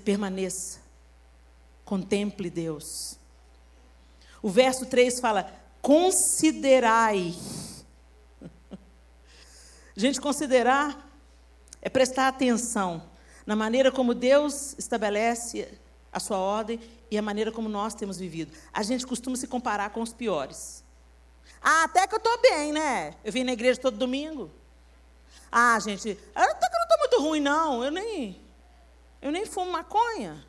Permaneça. Contemple Deus. O verso 3 fala: considerai. [LAUGHS] Gente, considerar é prestar atenção na maneira como Deus estabelece a sua ordem e a maneira como nós temos vivido. A gente costuma se comparar com os piores. Ah, até que eu estou bem, né? Eu vim na igreja todo domingo. Ah, gente, até que eu não estou muito ruim, não. Eu nem. Eu nem fumo maconha.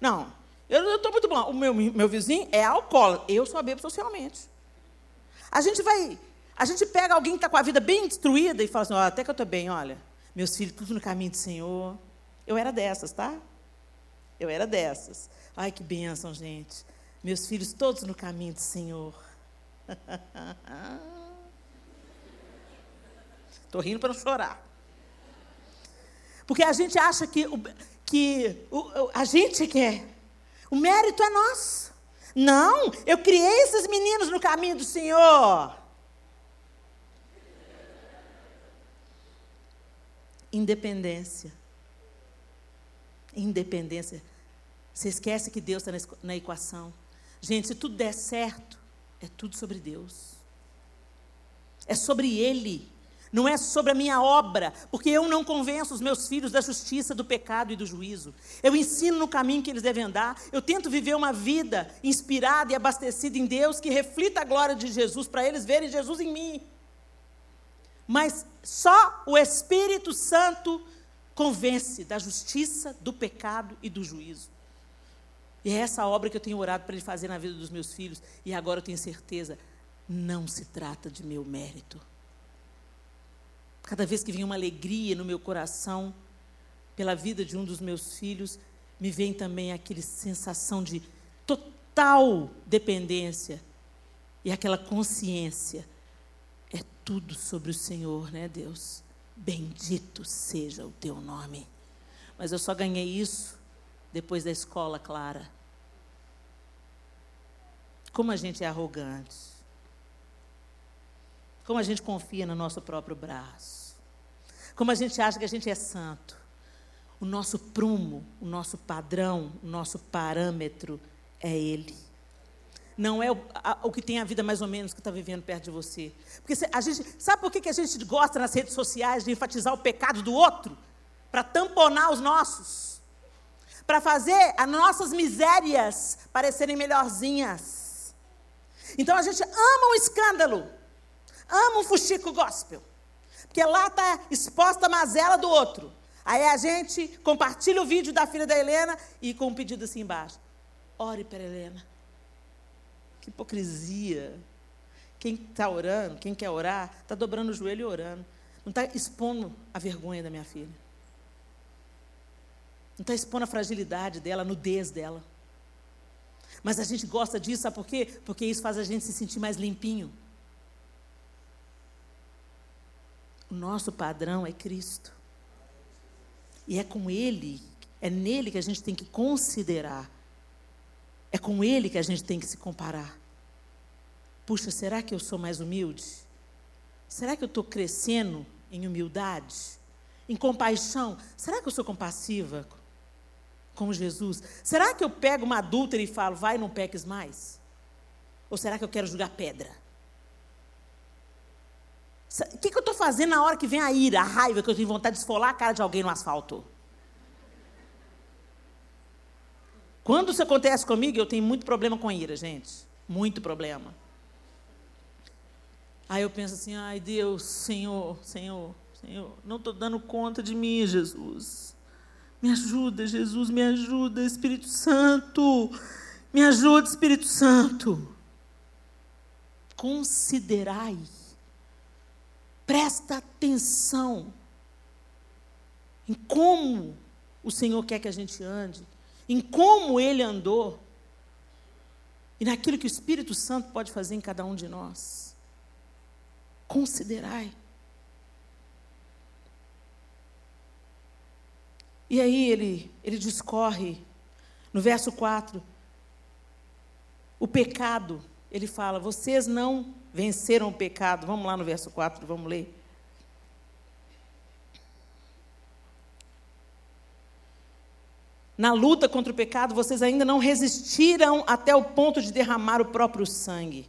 Não, eu estou muito bom. O meu, meu vizinho é alcoólatra. Eu só bebo socialmente. A gente vai. A gente pega alguém que está com a vida bem destruída e fala assim: até que eu estou bem, olha. Meus filhos, tudo no caminho do Senhor. Eu era dessas, tá? Eu era dessas. Ai, que bênção, gente. Meus filhos todos no caminho do Senhor. [LAUGHS] Estou rindo para não chorar. Porque a gente acha que, que a gente quer. O mérito é nosso. Não, eu criei esses meninos no caminho do Senhor. Independência. Independência. Você esquece que Deus está na equação. Gente, se tudo der certo, é tudo sobre Deus. É sobre Ele não é sobre a minha obra, porque eu não convenço os meus filhos da justiça, do pecado e do juízo. Eu ensino no caminho que eles devem andar, eu tento viver uma vida inspirada e abastecida em Deus, que reflita a glória de Jesus, para eles verem Jesus em mim. Mas só o Espírito Santo convence da justiça, do pecado e do juízo. E é essa obra que eu tenho orado para Ele fazer na vida dos meus filhos. E agora eu tenho certeza, não se trata de meu mérito. Cada vez que vem uma alegria no meu coração pela vida de um dos meus filhos, me vem também aquela sensação de total dependência e aquela consciência. É tudo sobre o Senhor, né, Deus? Bendito seja o teu nome. Mas eu só ganhei isso depois da escola, Clara. Como a gente é arrogante. Como a gente confia no nosso próprio braço. Como a gente acha que a gente é santo. O nosso prumo, o nosso padrão, o nosso parâmetro é Ele. Não é o, a, o que tem a vida mais ou menos que está vivendo perto de você. Porque a gente, sabe por que, que a gente gosta nas redes sociais de enfatizar o pecado do outro? Para tamponar os nossos. Para fazer as nossas misérias parecerem melhorzinhas. Então a gente ama um escândalo. Ama um fuxico gospel. Porque lá está exposta a mazela do outro. Aí a gente compartilha o vídeo da filha da Helena e com um pedido assim embaixo. Ore para Helena. Que hipocrisia. Quem está orando, quem quer orar, está dobrando o joelho e orando. Não está expondo a vergonha da minha filha. Não está expondo a fragilidade dela, a nudez dela. Mas a gente gosta disso, sabe por quê? Porque isso faz a gente se sentir mais limpinho. O nosso padrão é Cristo. E é com Ele, é nele que a gente tem que considerar é com Ele que a gente tem que se comparar. Puxa, será que eu sou mais humilde? Será que eu estou crescendo em humildade? Em compaixão? Será que eu sou compassiva? Como Jesus? Será que eu pego uma adúltera e falo, vai, não peques mais? Ou será que eu quero jogar pedra? O que, que eu estou fazendo na hora que vem a ira, a raiva, que eu tenho vontade de esfolar a cara de alguém no asfalto? Quando isso acontece comigo, eu tenho muito problema com ira, gente. Muito problema. Aí eu penso assim, ai Deus, Senhor, Senhor, Senhor, não estou dando conta de mim, Jesus. Me ajuda, Jesus, me ajuda, Espírito Santo. Me ajuda, Espírito Santo. Considerai. Presta atenção em como o Senhor quer que a gente ande em como ele andou e naquilo que o Espírito Santo pode fazer em cada um de nós. Considerai. E aí ele, ele discorre no verso 4. O pecado, ele fala: vocês não venceram o pecado. Vamos lá no verso 4, vamos ler. Na luta contra o pecado, vocês ainda não resistiram até o ponto de derramar o próprio sangue.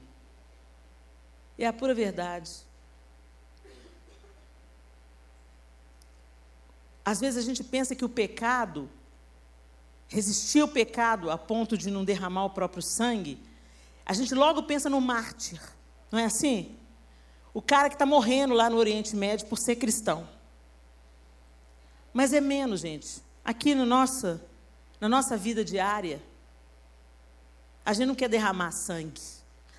É a pura verdade. Às vezes a gente pensa que o pecado, resistir ao pecado a ponto de não derramar o próprio sangue, a gente logo pensa no mártir, não é assim? O cara que está morrendo lá no Oriente Médio por ser cristão. Mas é menos, gente. Aqui no nossa na nossa vida diária, a gente não quer derramar sangue.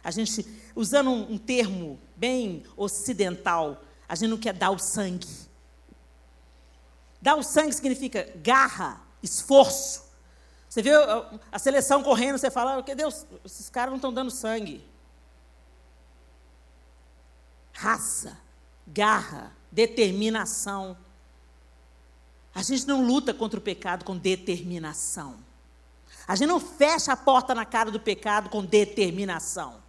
A gente, usando um, um termo bem ocidental, a gente não quer dar o sangue. Dar o sangue significa garra, esforço. Você vê a seleção correndo, você fala, que Deus, esses caras não estão dando sangue. Raça, garra, determinação. A gente não luta contra o pecado com determinação. A gente não fecha a porta na cara do pecado com determinação.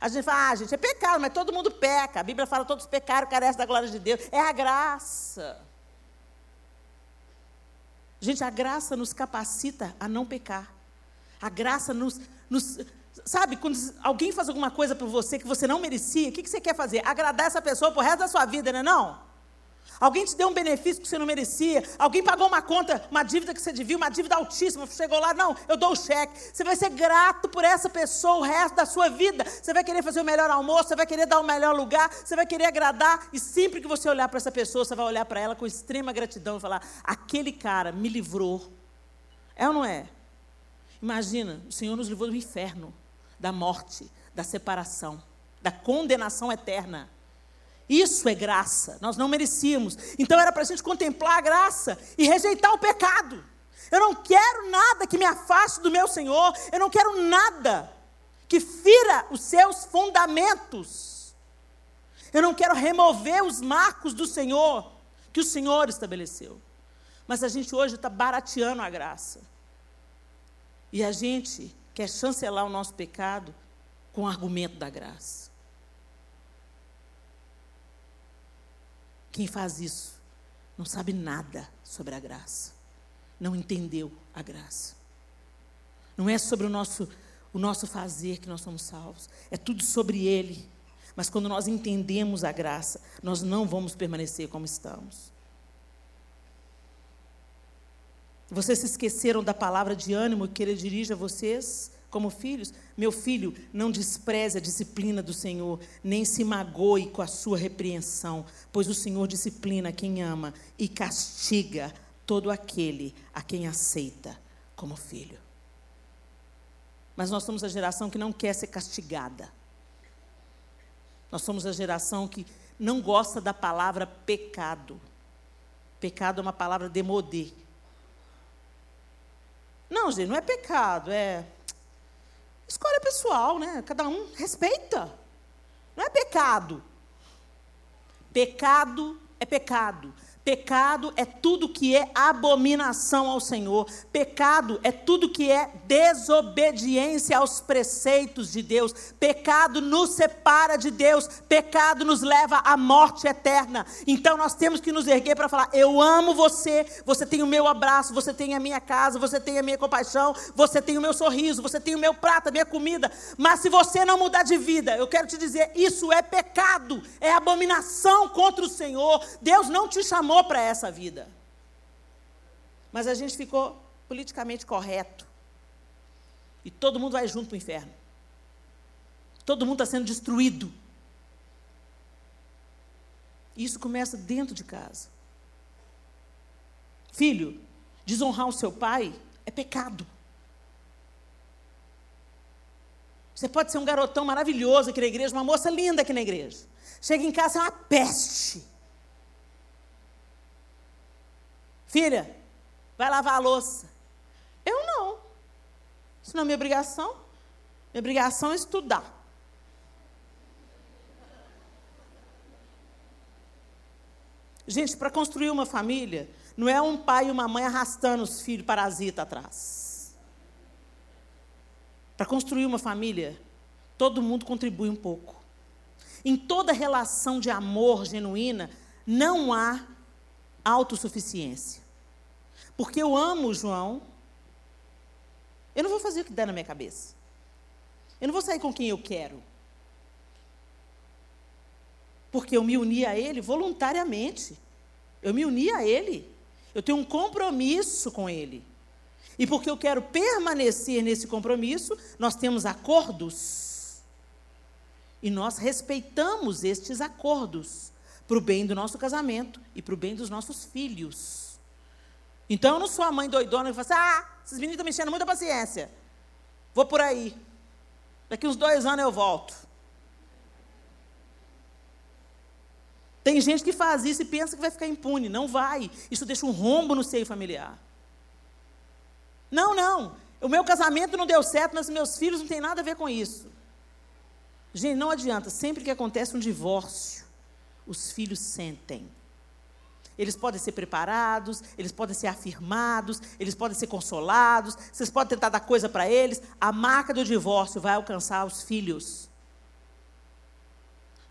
A gente fala, ah, gente, é pecado, mas todo mundo peca. A Bíblia fala, todos pecaram, carecem da glória de Deus. É a graça. Gente, a graça nos capacita a não pecar. A graça nos. nos sabe, quando alguém faz alguma coisa por você que você não merecia, o que, que você quer fazer? Agradar essa pessoa por resto da sua vida, não é não? Alguém te deu um benefício que você não merecia. Alguém pagou uma conta, uma dívida que você devia, uma dívida altíssima. Chegou lá, não, eu dou o cheque. Você vai ser grato por essa pessoa o resto da sua vida. Você vai querer fazer o melhor almoço, você vai querer dar o melhor lugar, você vai querer agradar. E sempre que você olhar para essa pessoa, você vai olhar para ela com extrema gratidão e falar: aquele cara me livrou. É ou não é? Imagina, o Senhor nos livrou do inferno, da morte, da separação, da condenação eterna. Isso é graça, nós não merecíamos. Então era para a gente contemplar a graça e rejeitar o pecado. Eu não quero nada que me afaste do meu Senhor, eu não quero nada que fira os seus fundamentos. Eu não quero remover os marcos do Senhor que o Senhor estabeleceu. Mas a gente hoje está barateando a graça. E a gente quer chancelar o nosso pecado com o argumento da graça. Quem faz isso não sabe nada sobre a graça. Não entendeu a graça. Não é sobre o nosso, o nosso fazer que nós somos salvos. É tudo sobre Ele. Mas quando nós entendemos a graça, nós não vamos permanecer como estamos. Vocês se esqueceram da palavra de ânimo que Ele dirige a vocês? Como filhos, meu filho, não despreze a disciplina do Senhor, nem se magoe com a sua repreensão, pois o Senhor disciplina quem ama e castiga todo aquele a quem aceita como filho. Mas nós somos a geração que não quer ser castigada. Nós somos a geração que não gosta da palavra pecado. Pecado é uma palavra demodê. Não, gente, não é pecado, é Escolha pessoal, né? Cada um respeita. Não é pecado. Pecado é pecado. Pecado é tudo que é abominação ao Senhor. Pecado é tudo que é desobediência aos preceitos de Deus. Pecado nos separa de Deus. Pecado nos leva à morte eterna. Então nós temos que nos erguer para falar: Eu amo você. Você tem o meu abraço. Você tem a minha casa. Você tem a minha compaixão. Você tem o meu sorriso. Você tem o meu prato, a minha comida. Mas se você não mudar de vida, eu quero te dizer: Isso é pecado. É abominação contra o Senhor. Deus não te chamou chamou para essa vida. Mas a gente ficou politicamente correto. E todo mundo vai junto para o inferno. Todo mundo está sendo destruído. Isso começa dentro de casa. Filho, desonrar o seu pai é pecado. Você pode ser um garotão maravilhoso aqui na igreja, uma moça linda aqui na igreja. Chega em casa, é uma peste. Filha, vai lavar a louça. Eu não. Isso não é minha obrigação. Minha obrigação é estudar. Gente, para construir uma família, não é um pai e uma mãe arrastando os filhos parasita atrás. Para construir uma família, todo mundo contribui um pouco. Em toda relação de amor genuína, não há autossuficiência. Porque eu amo o João. Eu não vou fazer o que der na minha cabeça. Eu não vou sair com quem eu quero. Porque eu me uni a ele voluntariamente. Eu me uni a ele. Eu tenho um compromisso com ele. E porque eu quero permanecer nesse compromisso, nós temos acordos. E nós respeitamos estes acordos para o bem do nosso casamento e para o bem dos nossos filhos. Então eu não sou a mãe doidona que fala assim: ah, esses meninos estão me enchendo muita paciência. Vou por aí. Daqui uns dois anos eu volto. Tem gente que faz isso e pensa que vai ficar impune. Não vai. Isso deixa um rombo no seio familiar. Não, não. O meu casamento não deu certo, mas meus filhos não têm nada a ver com isso. Gente, não adianta. Sempre que acontece um divórcio, os filhos sentem. Eles podem ser preparados, eles podem ser afirmados, eles podem ser consolados, vocês podem tentar dar coisa para eles. A marca do divórcio vai alcançar os filhos.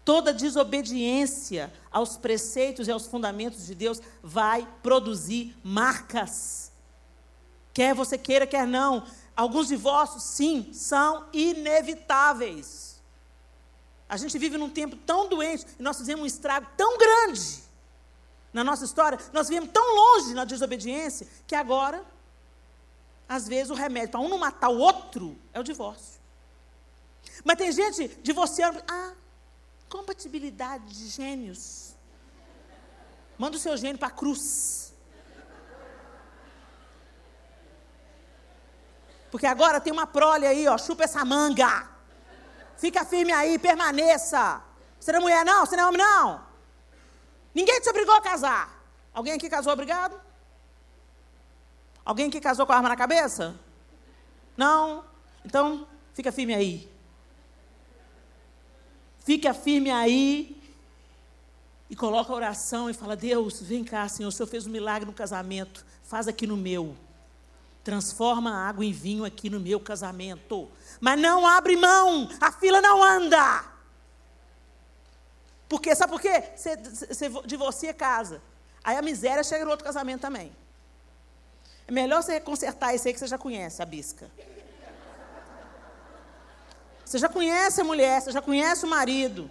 Toda desobediência aos preceitos e aos fundamentos de Deus vai produzir marcas. Quer você queira, quer não. Alguns divórcios, sim, são inevitáveis. A gente vive num tempo tão doente e nós fizemos um estrago tão grande na nossa história, nós viemos tão longe na desobediência que agora, às vezes, o remédio para um não matar o outro é o divórcio. Mas tem gente divorciando. Ah, compatibilidade de gênios. Manda o seu gênio para a cruz. Porque agora tem uma prole aí, ó, chupa essa manga. Fica firme aí, permaneça. Você não é mulher, não? Você não é homem, não? Ninguém te obrigou a casar. Alguém aqui casou obrigado? Alguém aqui casou com a arma na cabeça? Não? Então, fica firme aí. Fica firme aí e coloca a oração e fala: Deus, vem cá, Senhor, o Senhor fez um milagre no casamento, faz aqui no meu. Transforma a água em vinho aqui no meu casamento. Mas não abre mão, a fila não anda. Porque, sabe por quê? Você, você divorcia casa. Aí a miséria chega no outro casamento também. É melhor você consertar esse aí que você já conhece, a bisca. Você já conhece a mulher, você já conhece o marido.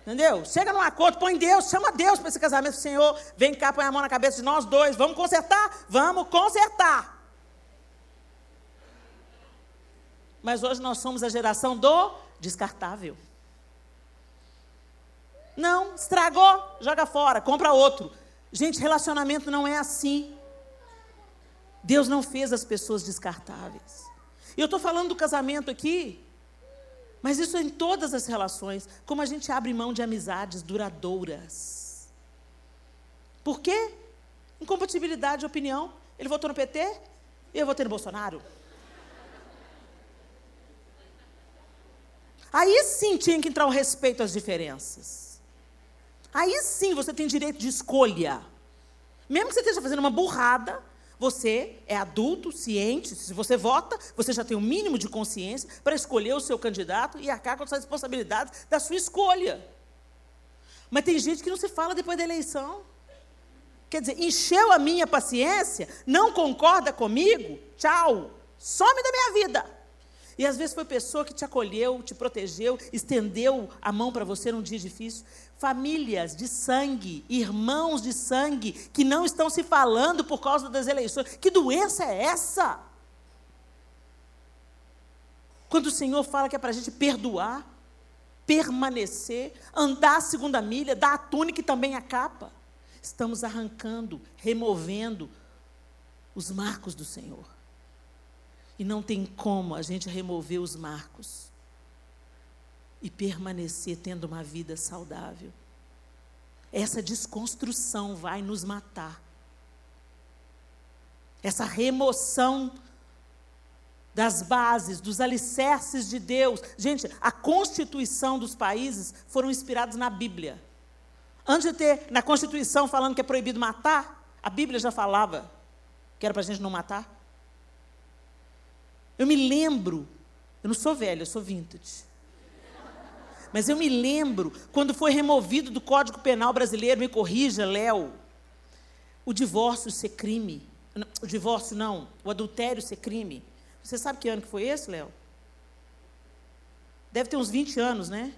Entendeu? Chega num acordo, põe Deus, chama Deus para esse casamento. Senhor, vem cá, põe a mão na cabeça de nós dois. Vamos consertar? Vamos consertar. Mas hoje nós somos a geração do descartável. Não, estragou, joga fora, compra outro. Gente, relacionamento não é assim. Deus não fez as pessoas descartáveis. E eu estou falando do casamento aqui, mas isso é em todas as relações. Como a gente abre mão de amizades duradouras. Por quê? Incompatibilidade de opinião. Ele votou no PT eu votei no Bolsonaro. Aí sim tinha que entrar o respeito às diferenças. Aí sim você tem direito de escolha. Mesmo que você esteja fazendo uma burrada, você é adulto, ciente. Se você vota, você já tem o um mínimo de consciência para escolher o seu candidato e arcar com as responsabilidades da sua escolha. Mas tem gente que não se fala depois da eleição. Quer dizer, encheu a minha paciência, não concorda comigo, tchau, some da minha vida. E às vezes foi pessoa que te acolheu, te protegeu, estendeu a mão para você num dia difícil. Famílias de sangue, irmãos de sangue, que não estão se falando por causa das eleições. Que doença é essa? Quando o Senhor fala que é para a gente perdoar, permanecer, andar a segunda milha, dar a túnica e também a capa, estamos arrancando, removendo os marcos do Senhor. E não tem como a gente remover os marcos e permanecer tendo uma vida saudável. Essa desconstrução vai nos matar. Essa remoção das bases, dos alicerces de Deus. Gente, a constituição dos países foram inspirados na Bíblia. Antes de ter na Constituição falando que é proibido matar, a Bíblia já falava que era para a gente não matar. Eu me lembro, eu não sou velha, eu sou vintage. Mas eu me lembro quando foi removido do Código Penal brasileiro, me corrija, Léo, o divórcio ser crime. O divórcio não, o adultério ser crime. Você sabe que ano que foi esse, Léo? Deve ter uns 20 anos, né?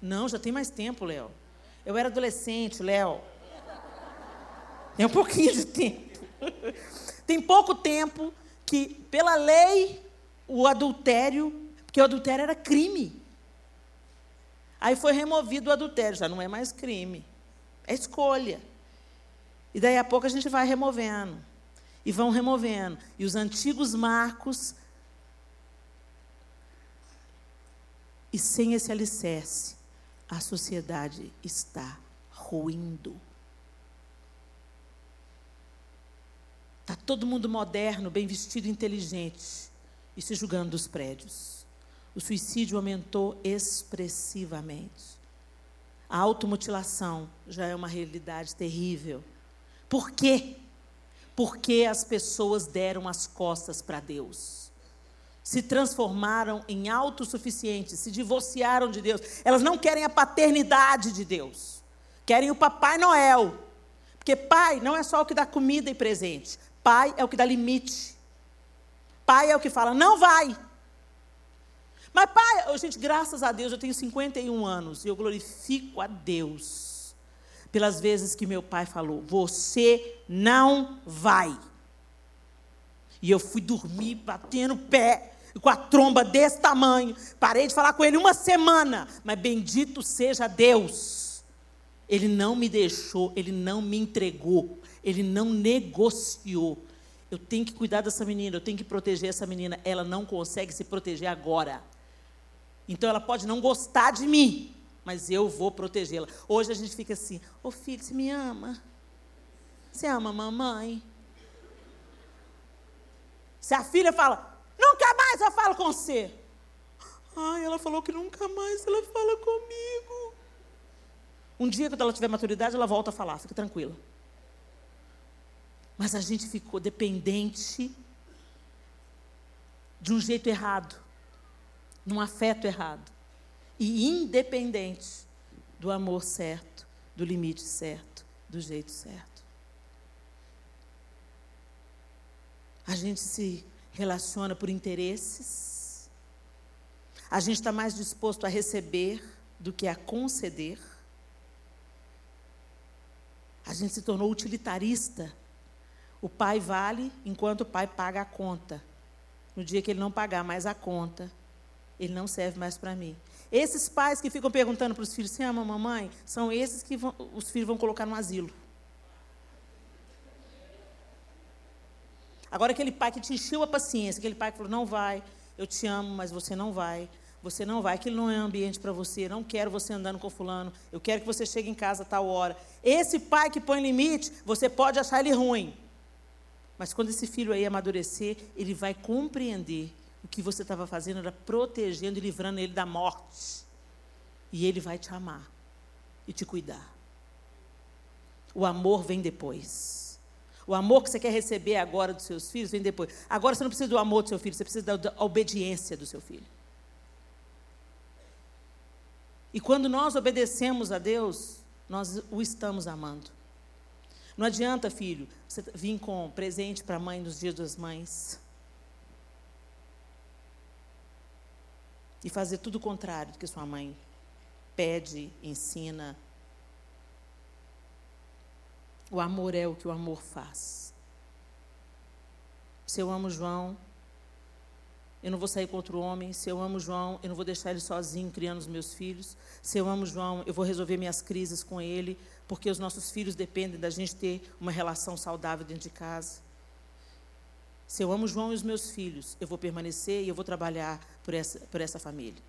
Não, já tem mais tempo, Léo. Eu era adolescente, Léo. Tem um pouquinho de tempo. [LAUGHS] Tem pouco tempo que, pela lei, o adultério, porque o adultério era crime. Aí foi removido o adultério, já não é mais crime. É escolha. E daí a pouco a gente vai removendo. E vão removendo. E os antigos marcos. E sem esse alicerce, a sociedade está ruindo. Está todo mundo moderno, bem vestido, inteligente e se julgando dos prédios. O suicídio aumentou expressivamente. A automutilação já é uma realidade terrível. Por quê? Porque as pessoas deram as costas para Deus. Se transformaram em autossuficientes, se divorciaram de Deus. Elas não querem a paternidade de Deus. Querem o Papai Noel. Porque pai não é só o que dá comida e presente. Pai é o que dá limite. Pai é o que fala, não vai. Mas pai, gente, graças a Deus, eu tenho 51 anos e eu glorifico a Deus pelas vezes que meu pai falou: Você não vai. E eu fui dormir batendo pé, com a tromba desse tamanho. Parei de falar com ele uma semana, mas bendito seja Deus. Ele não me deixou, ele não me entregou, ele não negociou. Eu tenho que cuidar dessa menina, eu tenho que proteger essa menina. Ela não consegue se proteger agora. Então ela pode não gostar de mim, mas eu vou protegê-la. Hoje a gente fica assim: Ô oh, filho, você me ama? Você ama a mamãe? Se a filha fala, nunca mais eu falo com você. Ai, ela falou que nunca mais ela fala comigo. Um dia, quando ela tiver maturidade, ela volta a falar, fica tranquila. Mas a gente ficou dependente de um jeito errado, num afeto errado. E independente do amor certo, do limite certo, do jeito certo. A gente se relaciona por interesses. A gente está mais disposto a receber do que a conceder. A gente se tornou utilitarista. O pai vale enquanto o pai paga a conta. No dia que ele não pagar mais a conta, ele não serve mais para mim. Esses pais que ficam perguntando para os filhos: Você ama mamãe? São esses que vão, os filhos vão colocar no asilo. Agora, aquele pai que te encheu a paciência, aquele pai que falou: Não vai, eu te amo, mas você não vai. Você não vai, aquilo não é ambiente para você, não quero você andando com fulano, eu quero que você chegue em casa a tal hora. Esse pai que põe limite, você pode achar ele ruim. Mas quando esse filho aí amadurecer, ele vai compreender o que você estava fazendo era protegendo e livrando ele da morte. E ele vai te amar e te cuidar. O amor vem depois. O amor que você quer receber agora dos seus filhos vem depois. Agora você não precisa do amor do seu filho, você precisa da obediência do seu filho. E quando nós obedecemos a Deus, nós o estamos amando. Não adianta, filho, você vir com presente para a mãe nos dias das mães. E fazer tudo o contrário do que sua mãe pede, ensina. O amor é o que o amor faz. Se eu amo João, eu não vou sair contra o homem. Se eu amo João, eu não vou deixar ele sozinho criando os meus filhos. Se eu amo João, eu vou resolver minhas crises com ele, porque os nossos filhos dependem da gente ter uma relação saudável dentro de casa. Se eu amo João e os meus filhos, eu vou permanecer e eu vou trabalhar por essa, por essa família.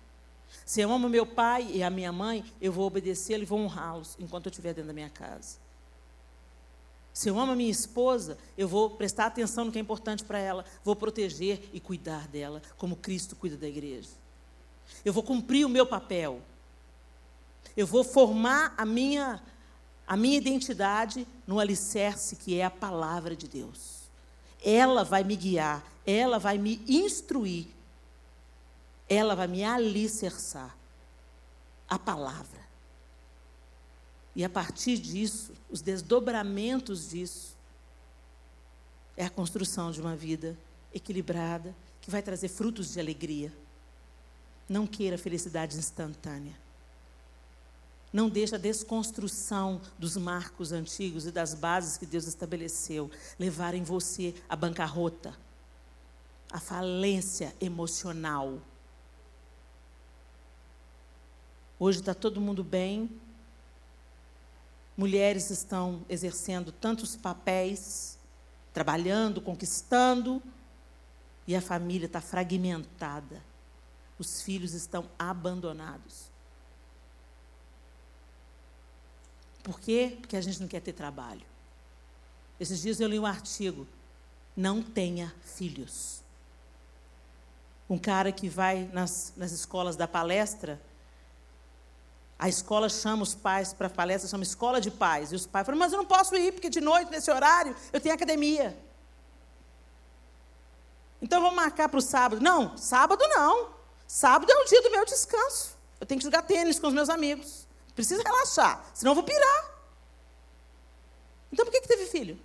Se eu amo meu pai e a minha mãe, eu vou obedecê-lo e vou honrá-los enquanto eu estiver dentro da minha casa. Se eu amo a minha esposa, eu vou prestar atenção no que é importante para ela, vou proteger e cuidar dela, como Cristo cuida da igreja. Eu vou cumprir o meu papel. Eu vou formar a minha, a minha identidade no alicerce que é a palavra de Deus. Ela vai me guiar, ela vai me instruir, ela vai me alicerçar. A palavra. E a partir disso, os desdobramentos disso, é a construção de uma vida equilibrada, que vai trazer frutos de alegria. Não queira felicidade instantânea. Não deixe a desconstrução dos marcos antigos e das bases que Deus estabeleceu levarem você à bancarrota, à falência emocional. Hoje está todo mundo bem, Mulheres estão exercendo tantos papéis, trabalhando, conquistando, e a família está fragmentada. Os filhos estão abandonados. Por quê? Porque a gente não quer ter trabalho. Esses dias eu li um artigo. Não tenha filhos. Um cara que vai nas, nas escolas da palestra a escola chama os pais para a palestra, chama escola de pais. E os pais falam, mas eu não posso ir, porque de noite, nesse horário, eu tenho academia. Então vamos marcar para o sábado. Não, sábado não. Sábado é o dia do meu descanso. Eu tenho que jogar tênis com os meus amigos. Preciso relaxar, senão eu vou pirar. Então por que, que teve filho?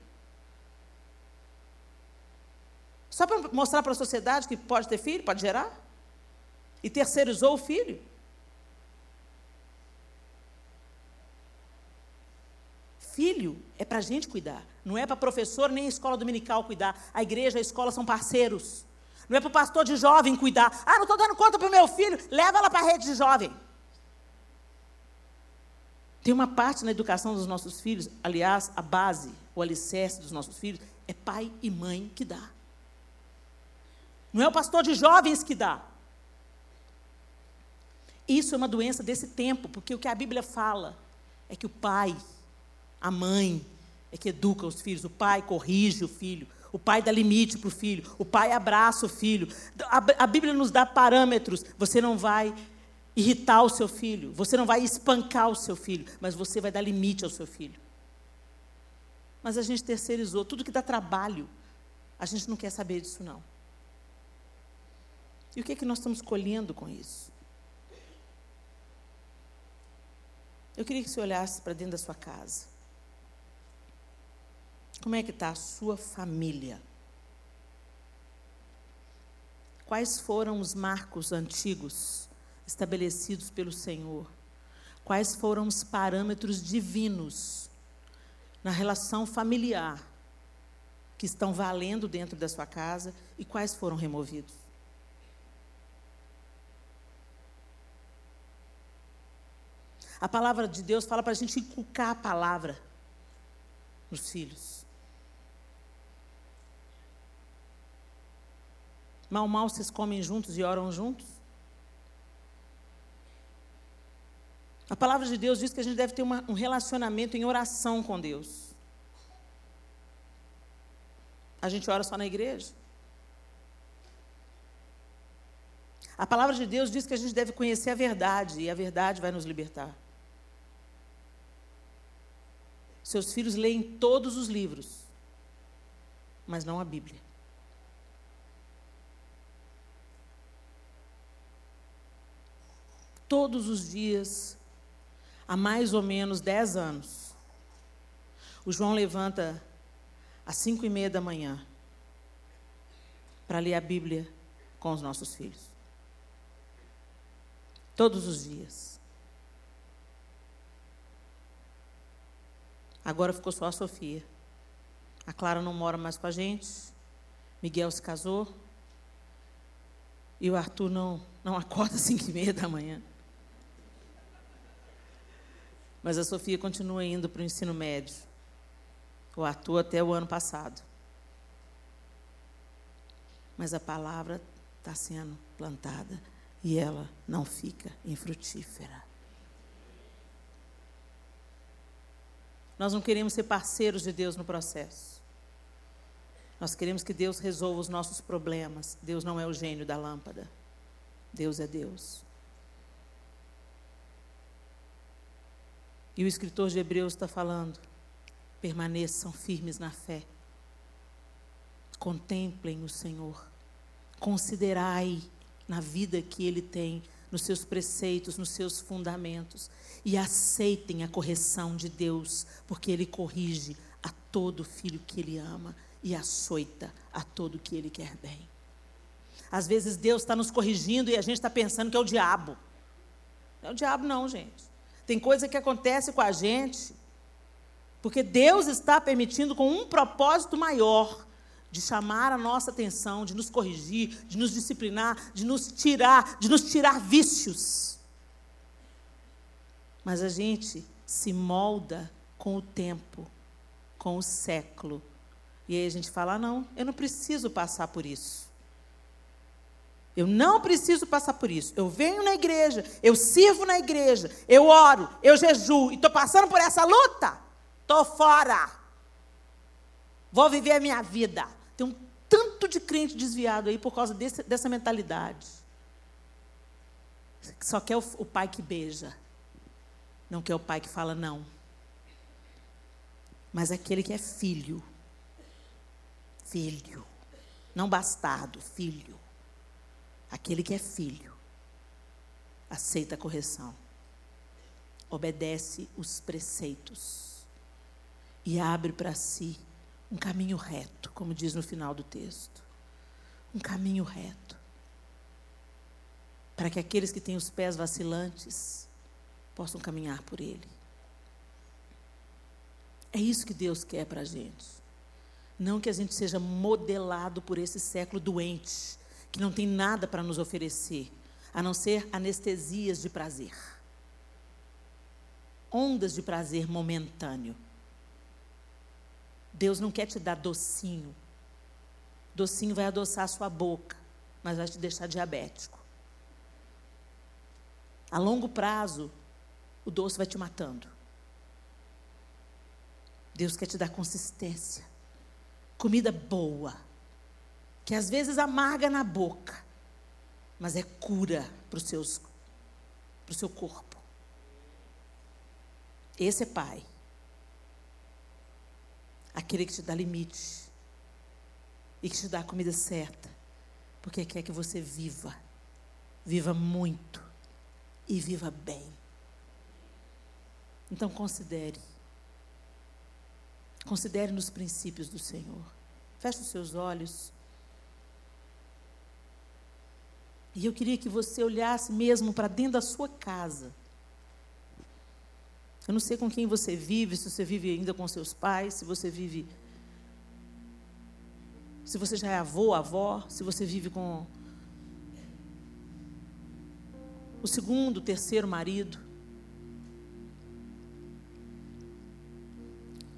Só para mostrar para a sociedade que pode ter filho, pode gerar? E terceirizou o filho? Filho é para a gente cuidar. Não é para professor nem escola dominical cuidar. A igreja e a escola são parceiros. Não é para o pastor de jovem cuidar. Ah, não estou dando conta para o meu filho. Leva ela para a rede de jovem. Tem uma parte na educação dos nossos filhos, aliás, a base, o alicerce dos nossos filhos, é pai e mãe que dá. Não é o pastor de jovens que dá. Isso é uma doença desse tempo, porque o que a Bíblia fala é que o pai, a mãe, é que educa os filhos. O pai corrige o filho. O pai dá limite para o filho. O pai abraça o filho. A, a Bíblia nos dá parâmetros. Você não vai irritar o seu filho. Você não vai espancar o seu filho. Mas você vai dar limite ao seu filho. Mas a gente terceirizou. Tudo que dá trabalho, a gente não quer saber disso, não. E o que é que nós estamos colhendo com isso? Eu queria que você olhasse para dentro da sua casa. Como é que está a sua família? Quais foram os marcos antigos estabelecidos pelo Senhor? Quais foram os parâmetros divinos na relação familiar que estão valendo dentro da sua casa e quais foram removidos? A palavra de Deus fala para a gente inculcar a palavra nos filhos. Mal, mal vocês comem juntos e oram juntos? A palavra de Deus diz que a gente deve ter uma, um relacionamento em oração com Deus. A gente ora só na igreja? A palavra de Deus diz que a gente deve conhecer a verdade e a verdade vai nos libertar. Seus filhos leem todos os livros, mas não a Bíblia. Todos os dias, há mais ou menos dez anos, o João levanta às cinco e meia da manhã para ler a Bíblia com os nossos filhos. Todos os dias. Agora ficou só a Sofia. A Clara não mora mais com a gente. Miguel se casou. E o Arthur não, não acorda às cinco e meia da manhã. Mas a Sofia continua indo para o ensino médio. O Arthur até o ano passado. Mas a palavra está sendo plantada e ela não fica infrutífera. Nós não queremos ser parceiros de Deus no processo. Nós queremos que Deus resolva os nossos problemas. Deus não é o gênio da lâmpada. Deus é Deus. E o escritor de Hebreus está falando: permaneçam firmes na fé. Contemplem o Senhor. Considerai na vida que Ele tem nos seus preceitos, nos seus fundamentos. E aceitem a correção de Deus, porque Ele corrige a todo filho que Ele ama e açoita a todo que Ele quer bem. Às vezes Deus está nos corrigindo e a gente está pensando que é o diabo. Não é o diabo, não, gente. Tem coisa que acontece com a gente, porque Deus está permitindo com um propósito maior de chamar a nossa atenção, de nos corrigir, de nos disciplinar, de nos tirar, de nos tirar vícios. Mas a gente se molda com o tempo, com o século. E aí a gente fala: ah, não, eu não preciso passar por isso. Eu não preciso passar por isso. Eu venho na igreja, eu sirvo na igreja, eu oro, eu jejuo e estou passando por essa luta. Estou fora. Vou viver a minha vida. Tem um tanto de crente desviado aí por causa desse, dessa mentalidade. Só quer o, o pai que beija. Não quer o pai que fala não. Mas aquele que é filho. Filho. Não bastardo, filho. Aquele que é filho. Aceita a correção. Obedece os preceitos. E abre para si um caminho reto, como diz no final do texto. Um caminho reto. Para que aqueles que têm os pés vacilantes possam caminhar por ele. É isso que Deus quer para a gente. Não que a gente seja modelado por esse século doente, que não tem nada para nos oferecer, a não ser anestesias de prazer. ondas de prazer momentâneo. Deus não quer te dar docinho. Docinho vai adoçar a sua boca, mas vai te deixar diabético. A longo prazo, o doce vai te matando. Deus quer te dar consistência. Comida boa, que às vezes amarga na boca, mas é cura para o seu corpo. Esse é Pai. Aquele que te dá limite e que te dá a comida certa, porque quer que você viva, viva muito e viva bem. Então considere. Considere nos princípios do Senhor. Feche os seus olhos. E eu queria que você olhasse mesmo para dentro da sua casa. Eu não sei com quem você vive, se você vive ainda com seus pais, se você vive. Se você já é avô, avó, se você vive com o segundo, terceiro marido.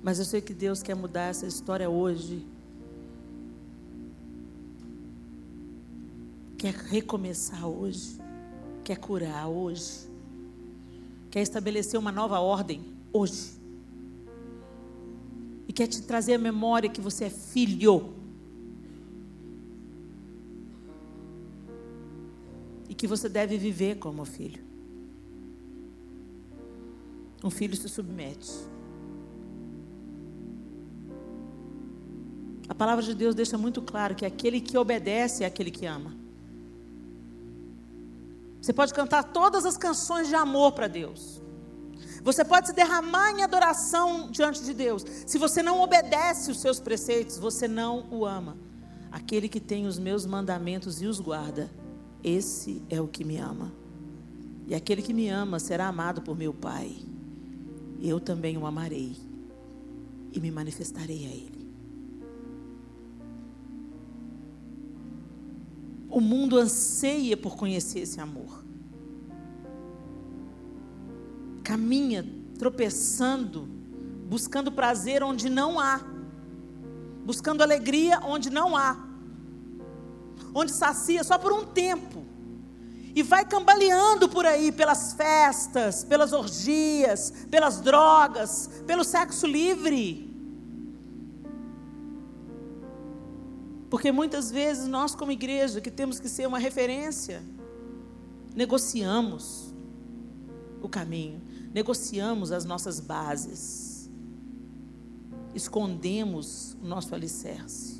Mas eu sei que Deus quer mudar essa história hoje. Quer recomeçar hoje. Quer curar hoje quer estabelecer uma nova ordem hoje. E quer te trazer a memória que você é filho. E que você deve viver como filho. Um filho se submete. A palavra de Deus deixa muito claro que aquele que obedece é aquele que ama. Você pode cantar todas as canções de amor para Deus. Você pode se derramar em adoração diante de Deus. Se você não obedece os seus preceitos, você não o ama. Aquele que tem os meus mandamentos e os guarda, esse é o que me ama. E aquele que me ama será amado por meu Pai. Eu também o amarei e me manifestarei a Ele. O mundo anseia por conhecer esse amor. Caminha tropeçando, buscando prazer onde não há, buscando alegria onde não há, onde sacia só por um tempo, e vai cambaleando por aí pelas festas, pelas orgias, pelas drogas, pelo sexo livre. Porque muitas vezes nós, como igreja, que temos que ser uma referência, negociamos o caminho, negociamos as nossas bases, escondemos o nosso alicerce.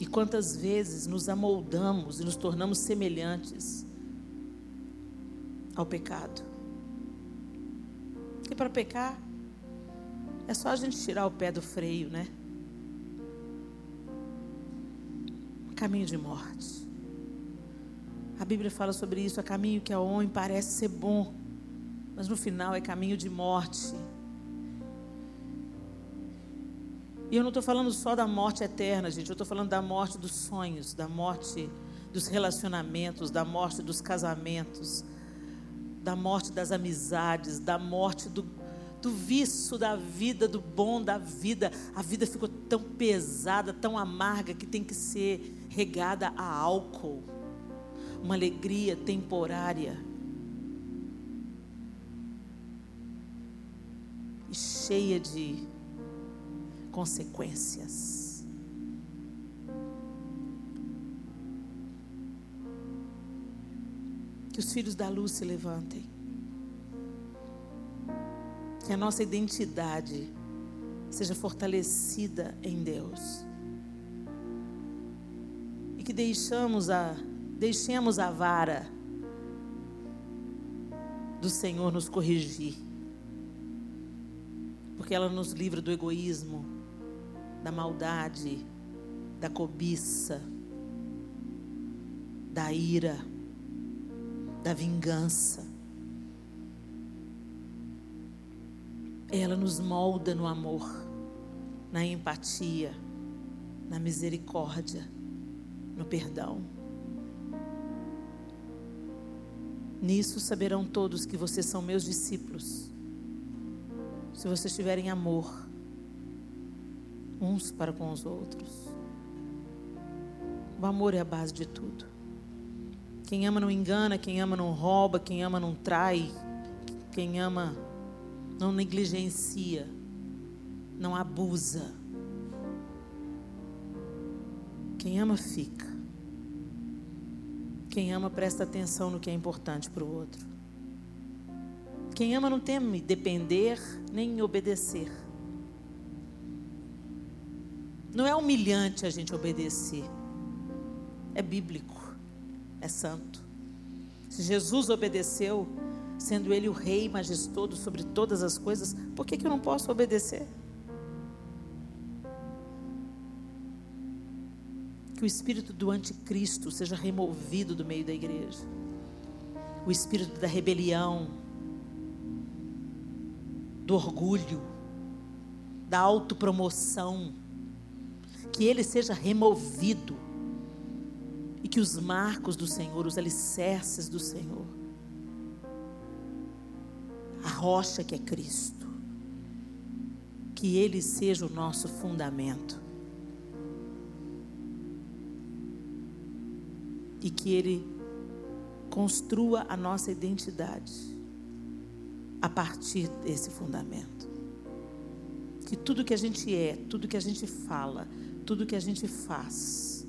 E quantas vezes nos amoldamos e nos tornamos semelhantes ao pecado? E para pecar, é só a gente tirar o pé do freio, né? Caminho de morte. A Bíblia fala sobre isso, é caminho que ao homem parece ser bom, mas no final é caminho de morte. E eu não estou falando só da morte eterna, gente, eu estou falando da morte dos sonhos, da morte dos relacionamentos, da morte dos casamentos, da morte das amizades, da morte do, do vício da vida, do bom da vida. A vida ficou tão pesada, tão amarga, que tem que ser regada a álcool. Uma alegria temporária. E cheia de consequências. Que os filhos da luz se levantem que a nossa identidade seja fortalecida em Deus. E que deixamos a, deixemos a vara do Senhor nos corrigir. Porque ela nos livra do egoísmo, da maldade, da cobiça, da ira, da vingança. ela nos molda no amor, na empatia, na misericórdia, no perdão. Nisso saberão todos que vocês são meus discípulos, se vocês tiverem amor uns para com os outros. O amor é a base de tudo. Quem ama não engana, quem ama não rouba, quem ama não trai, quem ama não negligencia, não abusa. Quem ama fica. Quem ama presta atenção no que é importante para o outro. Quem ama não teme depender nem obedecer. Não é humilhante a gente obedecer. É bíblico. É santo. Se Jesus obedeceu, sendo Ele o Rei majestoso sobre todas as coisas, por que, que eu não posso obedecer? Que o espírito do anticristo seja removido do meio da igreja. O espírito da rebelião, do orgulho, da autopromoção, que ele seja removido e que os marcos do Senhor, os alicerces do Senhor, a rocha que é Cristo, que ele seja o nosso fundamento. E que Ele construa a nossa identidade a partir desse fundamento. Que tudo que a gente é, tudo que a gente fala, tudo que a gente faz,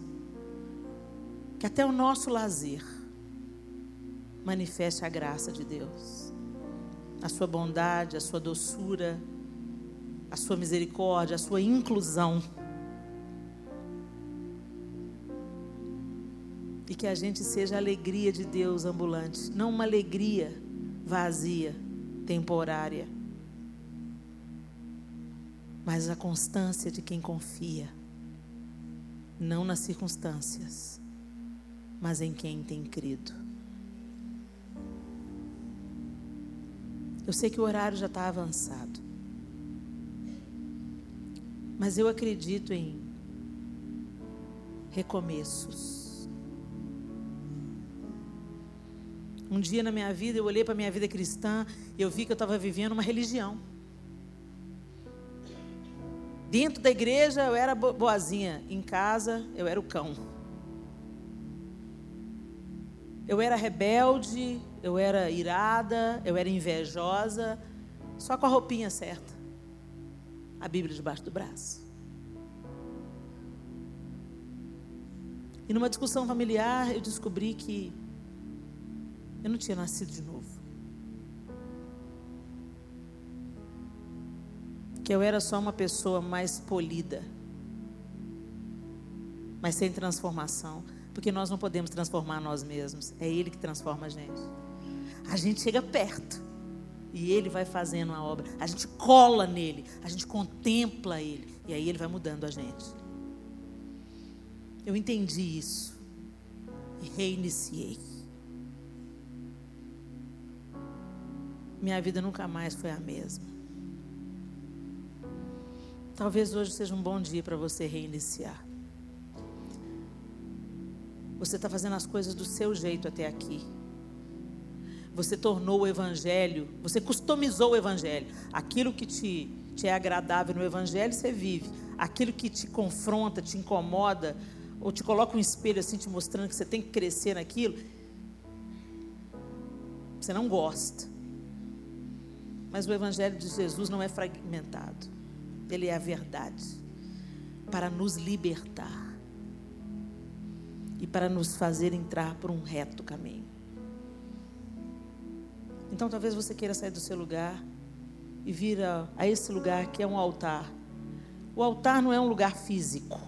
que até o nosso lazer manifeste a graça de Deus, a sua bondade, a sua doçura, a sua misericórdia, a sua inclusão. Que a gente seja a alegria de Deus ambulante, não uma alegria vazia, temporária, mas a constância de quem confia, não nas circunstâncias, mas em quem tem crido. Eu sei que o horário já está avançado, mas eu acredito em recomeços. Um dia na minha vida, eu olhei para a minha vida cristã e eu vi que eu estava vivendo uma religião. Dentro da igreja eu era boazinha, em casa eu era o cão. Eu era rebelde, eu era irada, eu era invejosa, só com a roupinha certa. A Bíblia debaixo do braço. E numa discussão familiar eu descobri que eu não tinha nascido de novo. Que eu era só uma pessoa mais polida, mas sem transformação. Porque nós não podemos transformar nós mesmos. É Ele que transforma a gente. A gente chega perto e Ele vai fazendo a obra. A gente cola nele, a gente contempla Ele. E aí Ele vai mudando a gente. Eu entendi isso e reiniciei. Minha vida nunca mais foi a mesma. Talvez hoje seja um bom dia para você reiniciar. Você está fazendo as coisas do seu jeito até aqui. Você tornou o Evangelho, você customizou o Evangelho. Aquilo que te, te é agradável no Evangelho, você vive. Aquilo que te confronta, te incomoda, ou te coloca um espelho assim, te mostrando que você tem que crescer naquilo, você não gosta. Mas o Evangelho de Jesus não é fragmentado, ele é a verdade para nos libertar e para nos fazer entrar por um reto caminho. Então talvez você queira sair do seu lugar e vir a, a esse lugar que é um altar. O altar não é um lugar físico.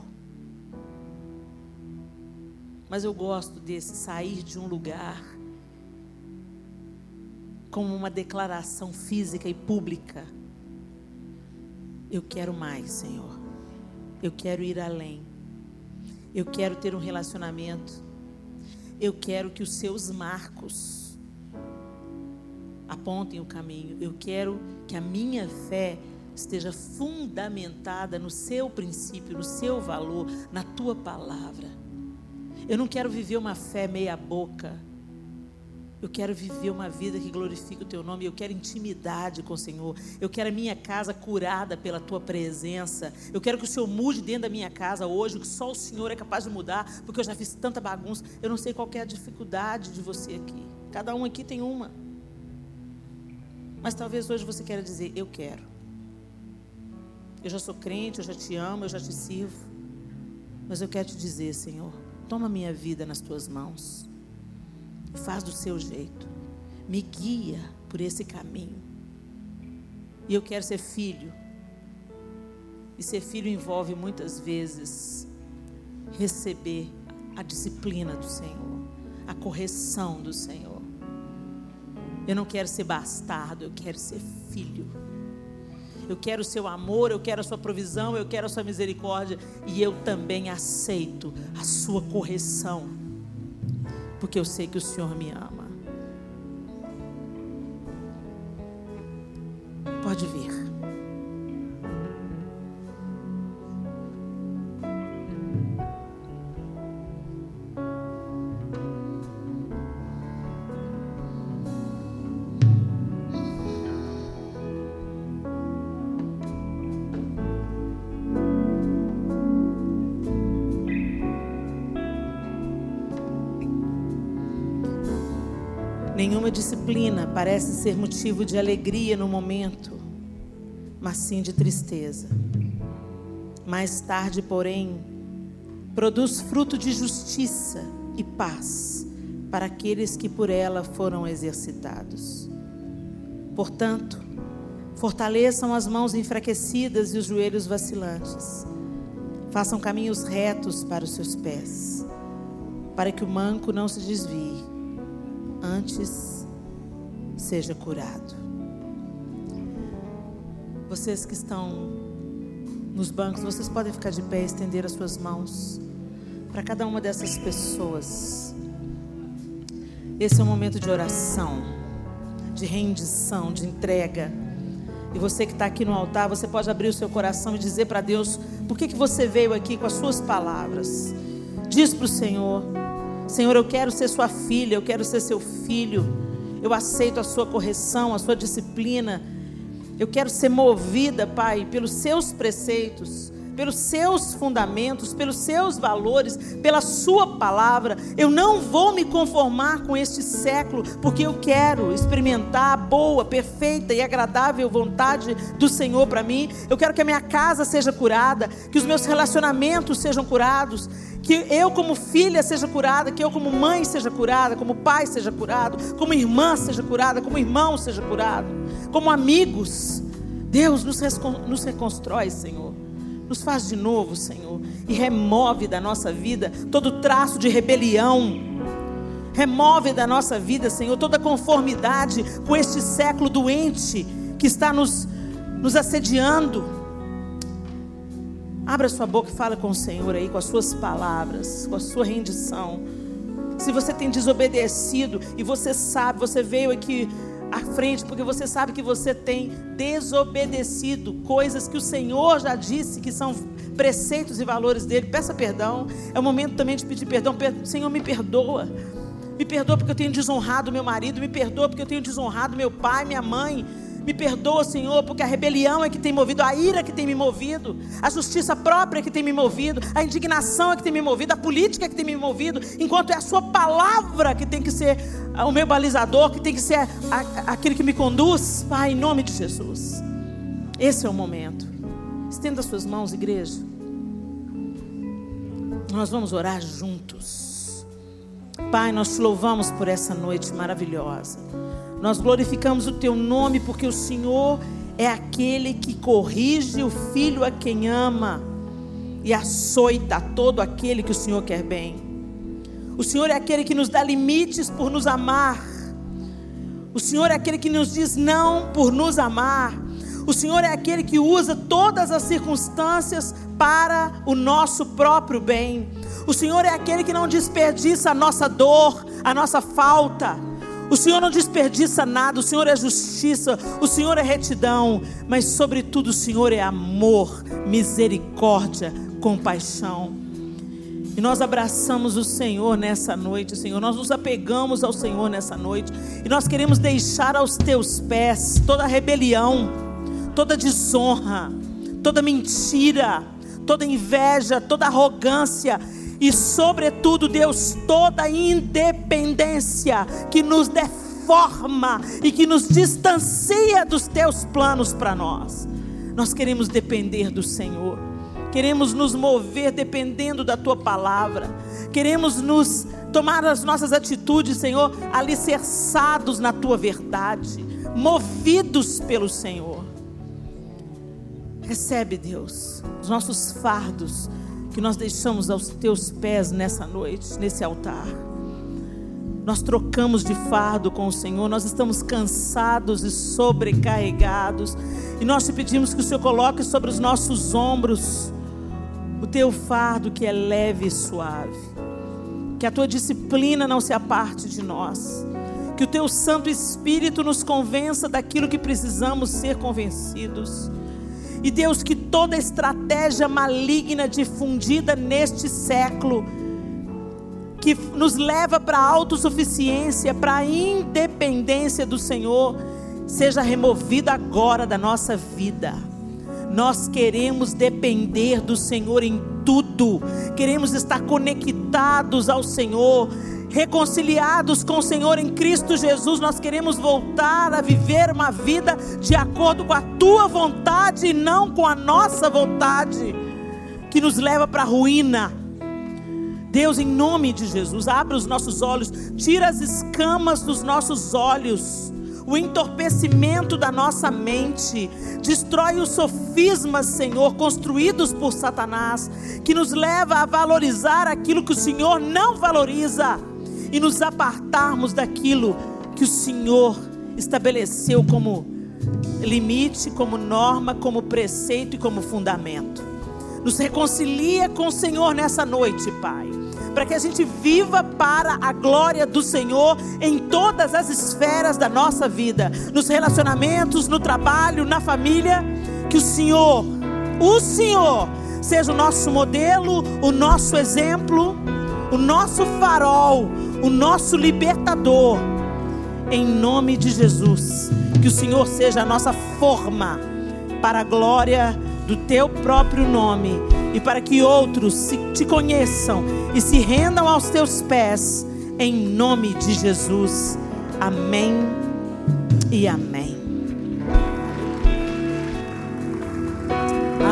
Mas eu gosto desse sair de um lugar como uma declaração física e pública. Eu quero mais, Senhor. Eu quero ir além. Eu quero ter um relacionamento. Eu quero que os seus marcos apontem o caminho. Eu quero que a minha fé esteja fundamentada no seu princípio, no seu valor, na tua palavra. Eu não quero viver uma fé meia boca Eu quero viver uma vida que glorifique o teu nome. Eu quero intimidade com o Senhor. Eu quero a minha casa curada pela tua presença. Eu quero que o Senhor mude dentro da minha casa hoje, que só o Senhor é capaz de mudar, porque eu já fiz tanta bagunça. Eu não sei qual é a dificuldade de você aqui. Cada um aqui tem uma. Mas talvez hoje você queira dizer: Eu quero. Eu já sou crente, eu já te amo, eu já te sirvo. Mas eu quero te dizer, Senhor, toma minha vida nas tuas mãos faz do seu jeito. Me guia por esse caminho. E eu quero ser filho. E ser filho envolve muitas vezes receber a disciplina do Senhor, a correção do Senhor. Eu não quero ser bastardo, eu quero ser filho. Eu quero o seu amor, eu quero a sua provisão, eu quero a sua misericórdia e eu também aceito a sua correção porque eu sei que o Senhor me ama. Pode vir. Nenhuma disciplina parece ser motivo de alegria no momento, mas sim de tristeza. Mais tarde, porém, produz fruto de justiça e paz para aqueles que por ela foram exercitados. Portanto, fortaleçam as mãos enfraquecidas e os joelhos vacilantes. Façam caminhos retos para os seus pés, para que o manco não se desvie antes seja curado. Vocês que estão nos bancos, vocês podem ficar de pé e estender as suas mãos para cada uma dessas pessoas. Esse é um momento de oração, de rendição, de entrega. E você que está aqui no altar, você pode abrir o seu coração e dizer para Deus por que, que você veio aqui com as suas palavras. Diz para o Senhor. Senhor, eu quero ser sua filha, eu quero ser seu filho. Eu aceito a sua correção, a sua disciplina. Eu quero ser movida, Pai, pelos seus preceitos pelos seus fundamentos, pelos seus valores, pela sua palavra. Eu não vou me conformar com este século, porque eu quero experimentar a boa, perfeita e agradável vontade do Senhor para mim. Eu quero que a minha casa seja curada, que os meus relacionamentos sejam curados, que eu como filha seja curada, que eu como mãe seja curada, como pai seja curado, como irmã seja curada, como irmão seja curado, como amigos. Deus nos, nos reconstrói, Senhor. Nos faz de novo, Senhor, e remove da nossa vida todo traço de rebelião. Remove da nossa vida, Senhor, toda conformidade com este século doente que está nos, nos assediando. Abra sua boca e fala com o Senhor aí, com as suas palavras, com a sua rendição. Se você tem desobedecido e você sabe, você veio aqui à frente, porque você sabe que você tem desobedecido coisas que o Senhor já disse que são preceitos e valores dele. Peça perdão. É o momento também de pedir perdão. Senhor, me perdoa. Me perdoa porque eu tenho desonrado meu marido, me perdoa porque eu tenho desonrado meu pai, minha mãe. Me perdoa, Senhor, porque a rebelião é que tem movido, a ira que tem me movido, a justiça própria é que tem me movido, a indignação é que tem me movido, a política é que tem me movido, enquanto é a Sua palavra que tem que ser o meu balizador, que tem que ser aquele que me conduz. Pai, em nome de Jesus. Esse é o momento. Estenda suas mãos, igreja. Nós vamos orar juntos. Pai, nós te louvamos por essa noite maravilhosa. Nós glorificamos o teu nome porque o Senhor é aquele que corrige o filho a quem ama e açoita todo aquele que o Senhor quer bem. O Senhor é aquele que nos dá limites por nos amar. O Senhor é aquele que nos diz não por nos amar. O Senhor é aquele que usa todas as circunstâncias para o nosso próprio bem. O Senhor é aquele que não desperdiça a nossa dor, a nossa falta. O Senhor não desperdiça nada, o Senhor é justiça, o Senhor é retidão, mas sobretudo o Senhor é amor, misericórdia, compaixão. E nós abraçamos o Senhor nessa noite, Senhor. Nós nos apegamos ao Senhor nessa noite. E nós queremos deixar aos teus pés toda rebelião, toda desonra, toda mentira, toda inveja, toda arrogância. E, sobretudo, Deus, toda independência que nos deforma e que nos distancia dos teus planos para nós. Nós queremos depender do Senhor. Queremos nos mover dependendo da tua palavra. Queremos nos tomar as nossas atitudes, Senhor, alicerçados na tua verdade, movidos pelo Senhor. Recebe, Deus, os nossos fardos que nós deixamos aos teus pés nessa noite, nesse altar. Nós trocamos de fardo com o Senhor, nós estamos cansados e sobrecarregados, e nós te pedimos que o Senhor coloque sobre os nossos ombros o teu fardo que é leve e suave. Que a tua disciplina não se aparte de nós. Que o teu Santo Espírito nos convença daquilo que precisamos ser convencidos. E Deus, que toda estratégia maligna difundida neste século, que nos leva para a autossuficiência, para a independência do Senhor, seja removida agora da nossa vida nós queremos depender do Senhor em tudo, queremos estar conectados ao Senhor, reconciliados com o Senhor em Cristo Jesus. Nós queremos voltar a viver uma vida de acordo com a tua vontade e não com a nossa vontade, que nos leva para a ruína. Deus, em nome de Jesus, abre os nossos olhos, tira as escamas dos nossos olhos o entorpecimento da nossa mente, destrói os sofismas, Senhor, construídos por Satanás, que nos leva a valorizar aquilo que o Senhor não valoriza e nos apartarmos daquilo que o Senhor estabeleceu como limite, como norma, como preceito e como fundamento. Nos reconcilia com o Senhor nessa noite, Pai para que a gente viva para a glória do Senhor em todas as esferas da nossa vida, nos relacionamentos, no trabalho, na família. Que o Senhor, o Senhor, seja o nosso modelo, o nosso exemplo, o nosso farol, o nosso libertador. Em nome de Jesus, que o Senhor seja a nossa forma para a glória do teu próprio nome e para que outros te conheçam e se rendam aos teus pés, em nome de Jesus. Amém e amém.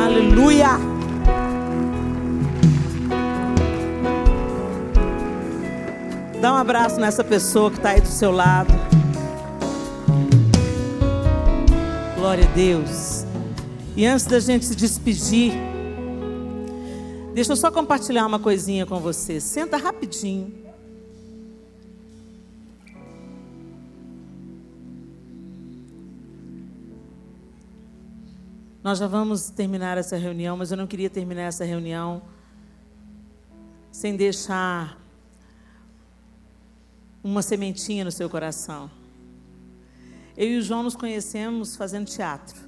Aleluia. Dá um abraço nessa pessoa que está aí do seu lado. Glória a Deus. E antes da gente se despedir, Deixa eu só compartilhar uma coisinha com você. Senta rapidinho. Nós já vamos terminar essa reunião, mas eu não queria terminar essa reunião sem deixar uma sementinha no seu coração. Eu e o João nos conhecemos fazendo teatro.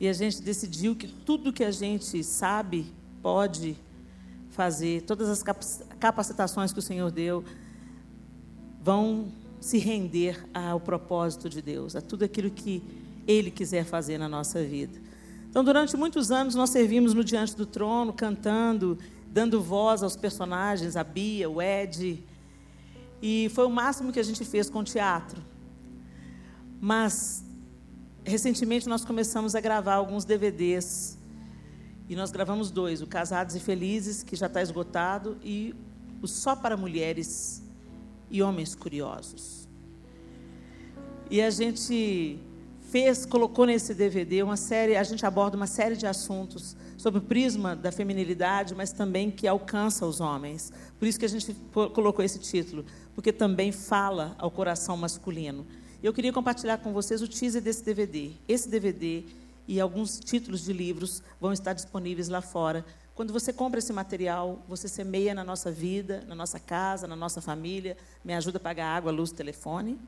E a gente decidiu que tudo que a gente sabe pode fazer, todas as capacitações que o Senhor deu, vão se render ao propósito de Deus, a tudo aquilo que Ele quiser fazer na nossa vida. Então, durante muitos anos, nós servimos no Diante do Trono, cantando, dando voz aos personagens, a Bia, o Ed. E foi o máximo que a gente fez com o teatro. Mas, recentemente, nós começamos a gravar alguns DVDs e nós gravamos dois: o Casados e Felizes, que já está esgotado, e o Só para Mulheres e Homens Curiosos. E a gente fez, colocou nesse DVD uma série, a gente aborda uma série de assuntos sobre o prisma da feminilidade, mas também que alcança os homens. Por isso que a gente colocou esse título, porque também fala ao coração masculino. Eu queria compartilhar com vocês o teaser desse DVD. Esse DVD e alguns títulos de livros vão estar disponíveis lá fora. Quando você compra esse material, você semeia na nossa vida, na nossa casa, na nossa família, me ajuda a pagar água, luz, telefone.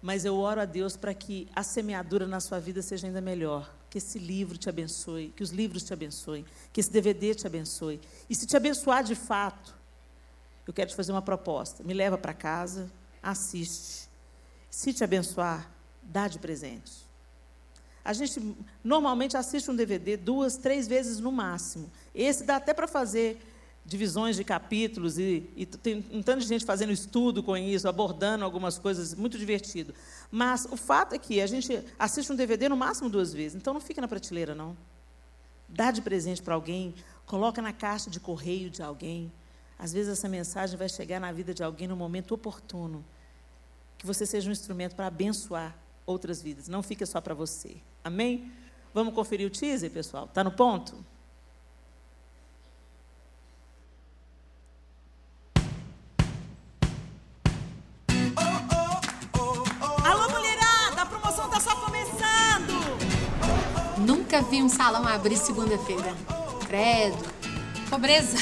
Mas eu oro a Deus para que a semeadura na sua vida seja ainda melhor. Que esse livro te abençoe, que os livros te abençoem, que esse DVD te abençoe. E se te abençoar de fato, eu quero te fazer uma proposta. Me leva para casa, assiste. Se te abençoar, dá de presente. A gente normalmente assiste um DVD duas, três vezes no máximo. Esse dá até para fazer divisões de capítulos e, e, tem um tanto de gente fazendo estudo com isso, abordando algumas coisas, muito divertido. Mas o fato é que a gente assiste um DVD no máximo duas vezes, então não fica na prateleira, não. Dá de presente para alguém, coloca na caixa de correio de alguém. Às vezes essa mensagem vai chegar na vida de alguém no momento oportuno. Que você seja um instrumento para abençoar outras vidas, não fica só para você. Amém? Vamos conferir o teaser, pessoal? Está no ponto? Nunca vi um salão abrir segunda-feira. Credo. Pobreza.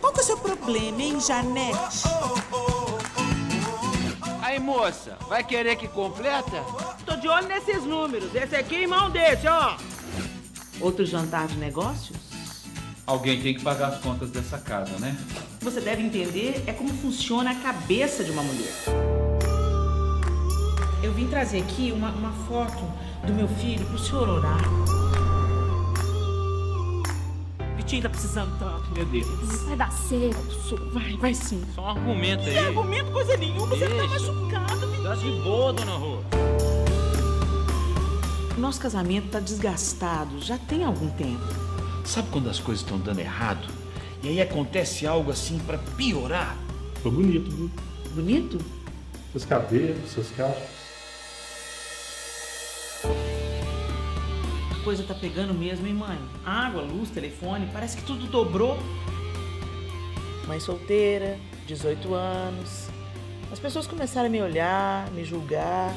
Qual que é o seu problema, hein, Janete? Moça, vai querer que completa? Tô de olho nesses números. Esse aqui é irmão desse, ó. Outro jantar de negócios? Alguém tem que pagar as contas dessa casa, né? Você deve entender é como funciona a cabeça de uma mulher. Eu vim trazer aqui uma, uma foto do meu filho pro senhor orar. Vitinho tá precisando tanto, meu Deus. Vai dar certo. Vai, vai sim. Só um argumento aí. Não é argumento coisa nenhuma, você tá machucado, menino. Tá de boa, dona Rô. Nosso casamento tá desgastado, já tem algum tempo. Sabe quando as coisas estão dando errado? E aí acontece algo assim pra piorar? Ficou bonito, viu? Bonito? Seus cabelos, seus cachos. Coisa tá pegando mesmo, hein, mãe? Água, luz, telefone, parece que tudo dobrou. Mãe solteira, 18 anos. As pessoas começaram a me olhar, me julgar.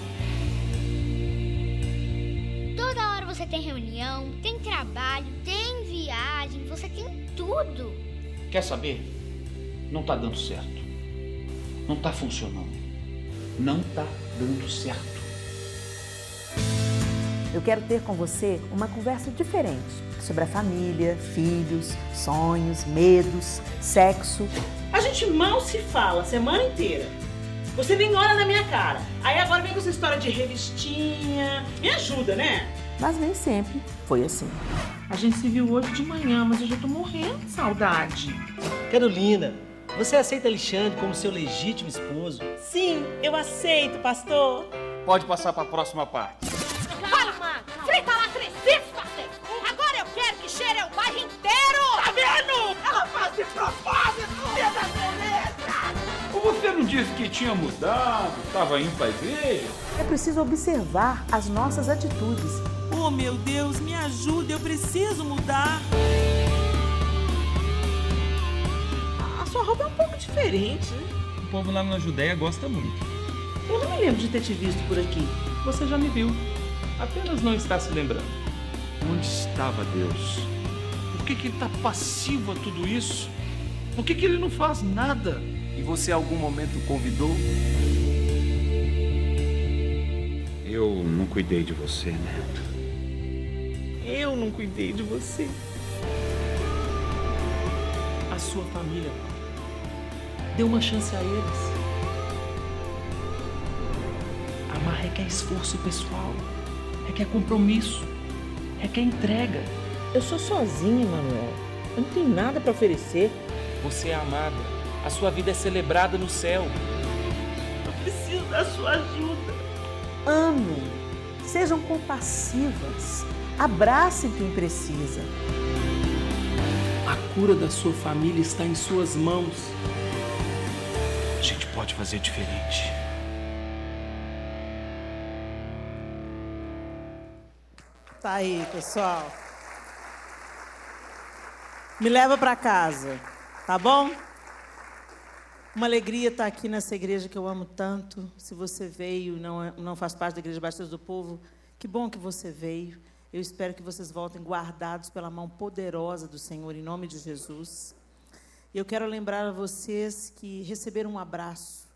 Toda hora você tem reunião, tem trabalho, tem viagem, você tem tudo. Quer saber? Não tá dando certo. Não tá funcionando. Não tá dando certo. Eu quero ter com você uma conversa diferente sobre a família, filhos, sonhos, medos, sexo. A gente mal se fala a semana inteira. Você nem olha na minha cara. Aí agora vem com essa história de revistinha. Me ajuda, né? Mas nem sempre foi assim. A gente se viu hoje de manhã, mas eu já tô morrendo de saudade. Carolina, você aceita Alexandre como seu legítimo esposo? Sim, eu aceito, pastor. Pode passar pra próxima parte. Ela faz de propósito! Você não disse que tinha mudado, estava indo para a igreja? É preciso observar as nossas atitudes. Oh, meu Deus, me ajuda, eu preciso mudar. A sua roupa é um pouco diferente, né? O povo lá na Judéia gosta muito. Eu não me lembro de ter te visto por aqui. Você já me viu. Apenas não está se lembrando. Onde estava Deus? Por que, que ele tá passivo a tudo isso? Por que, que ele não faz nada? E você algum momento o convidou? Eu não cuidei de você, né? Eu não cuidei de você. A sua família. Dê uma chance a eles. Amar requer esforço pessoal, requer compromisso, requer entrega. Eu sou sozinha, Manuel. Eu não tenho nada para oferecer. Você é amada. A sua vida é celebrada no céu. Eu preciso da sua ajuda. Amem, sejam compassivas, abracem quem precisa. A cura da sua família está em suas mãos. A gente pode fazer diferente. Tá aí, pessoal. Me leva para casa, tá bom? Uma alegria estar aqui nessa igreja que eu amo tanto. Se você veio e não, é- não faz parte da Igreja Batista do Povo, que bom que você veio. Eu espero que vocês voltem guardados pela mão poderosa do Senhor, em nome de Jesus. E eu quero lembrar a vocês que receber um abraço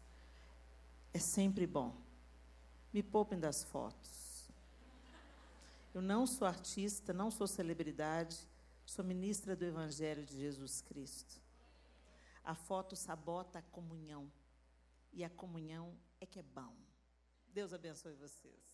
é sempre bom. Me poupem das fotos. Eu não sou artista, não sou celebridade, sou ministra do Evangelho de Jesus Cristo. A foto sabota a comunhão. E a comunhão é que é bom. Deus abençoe vocês.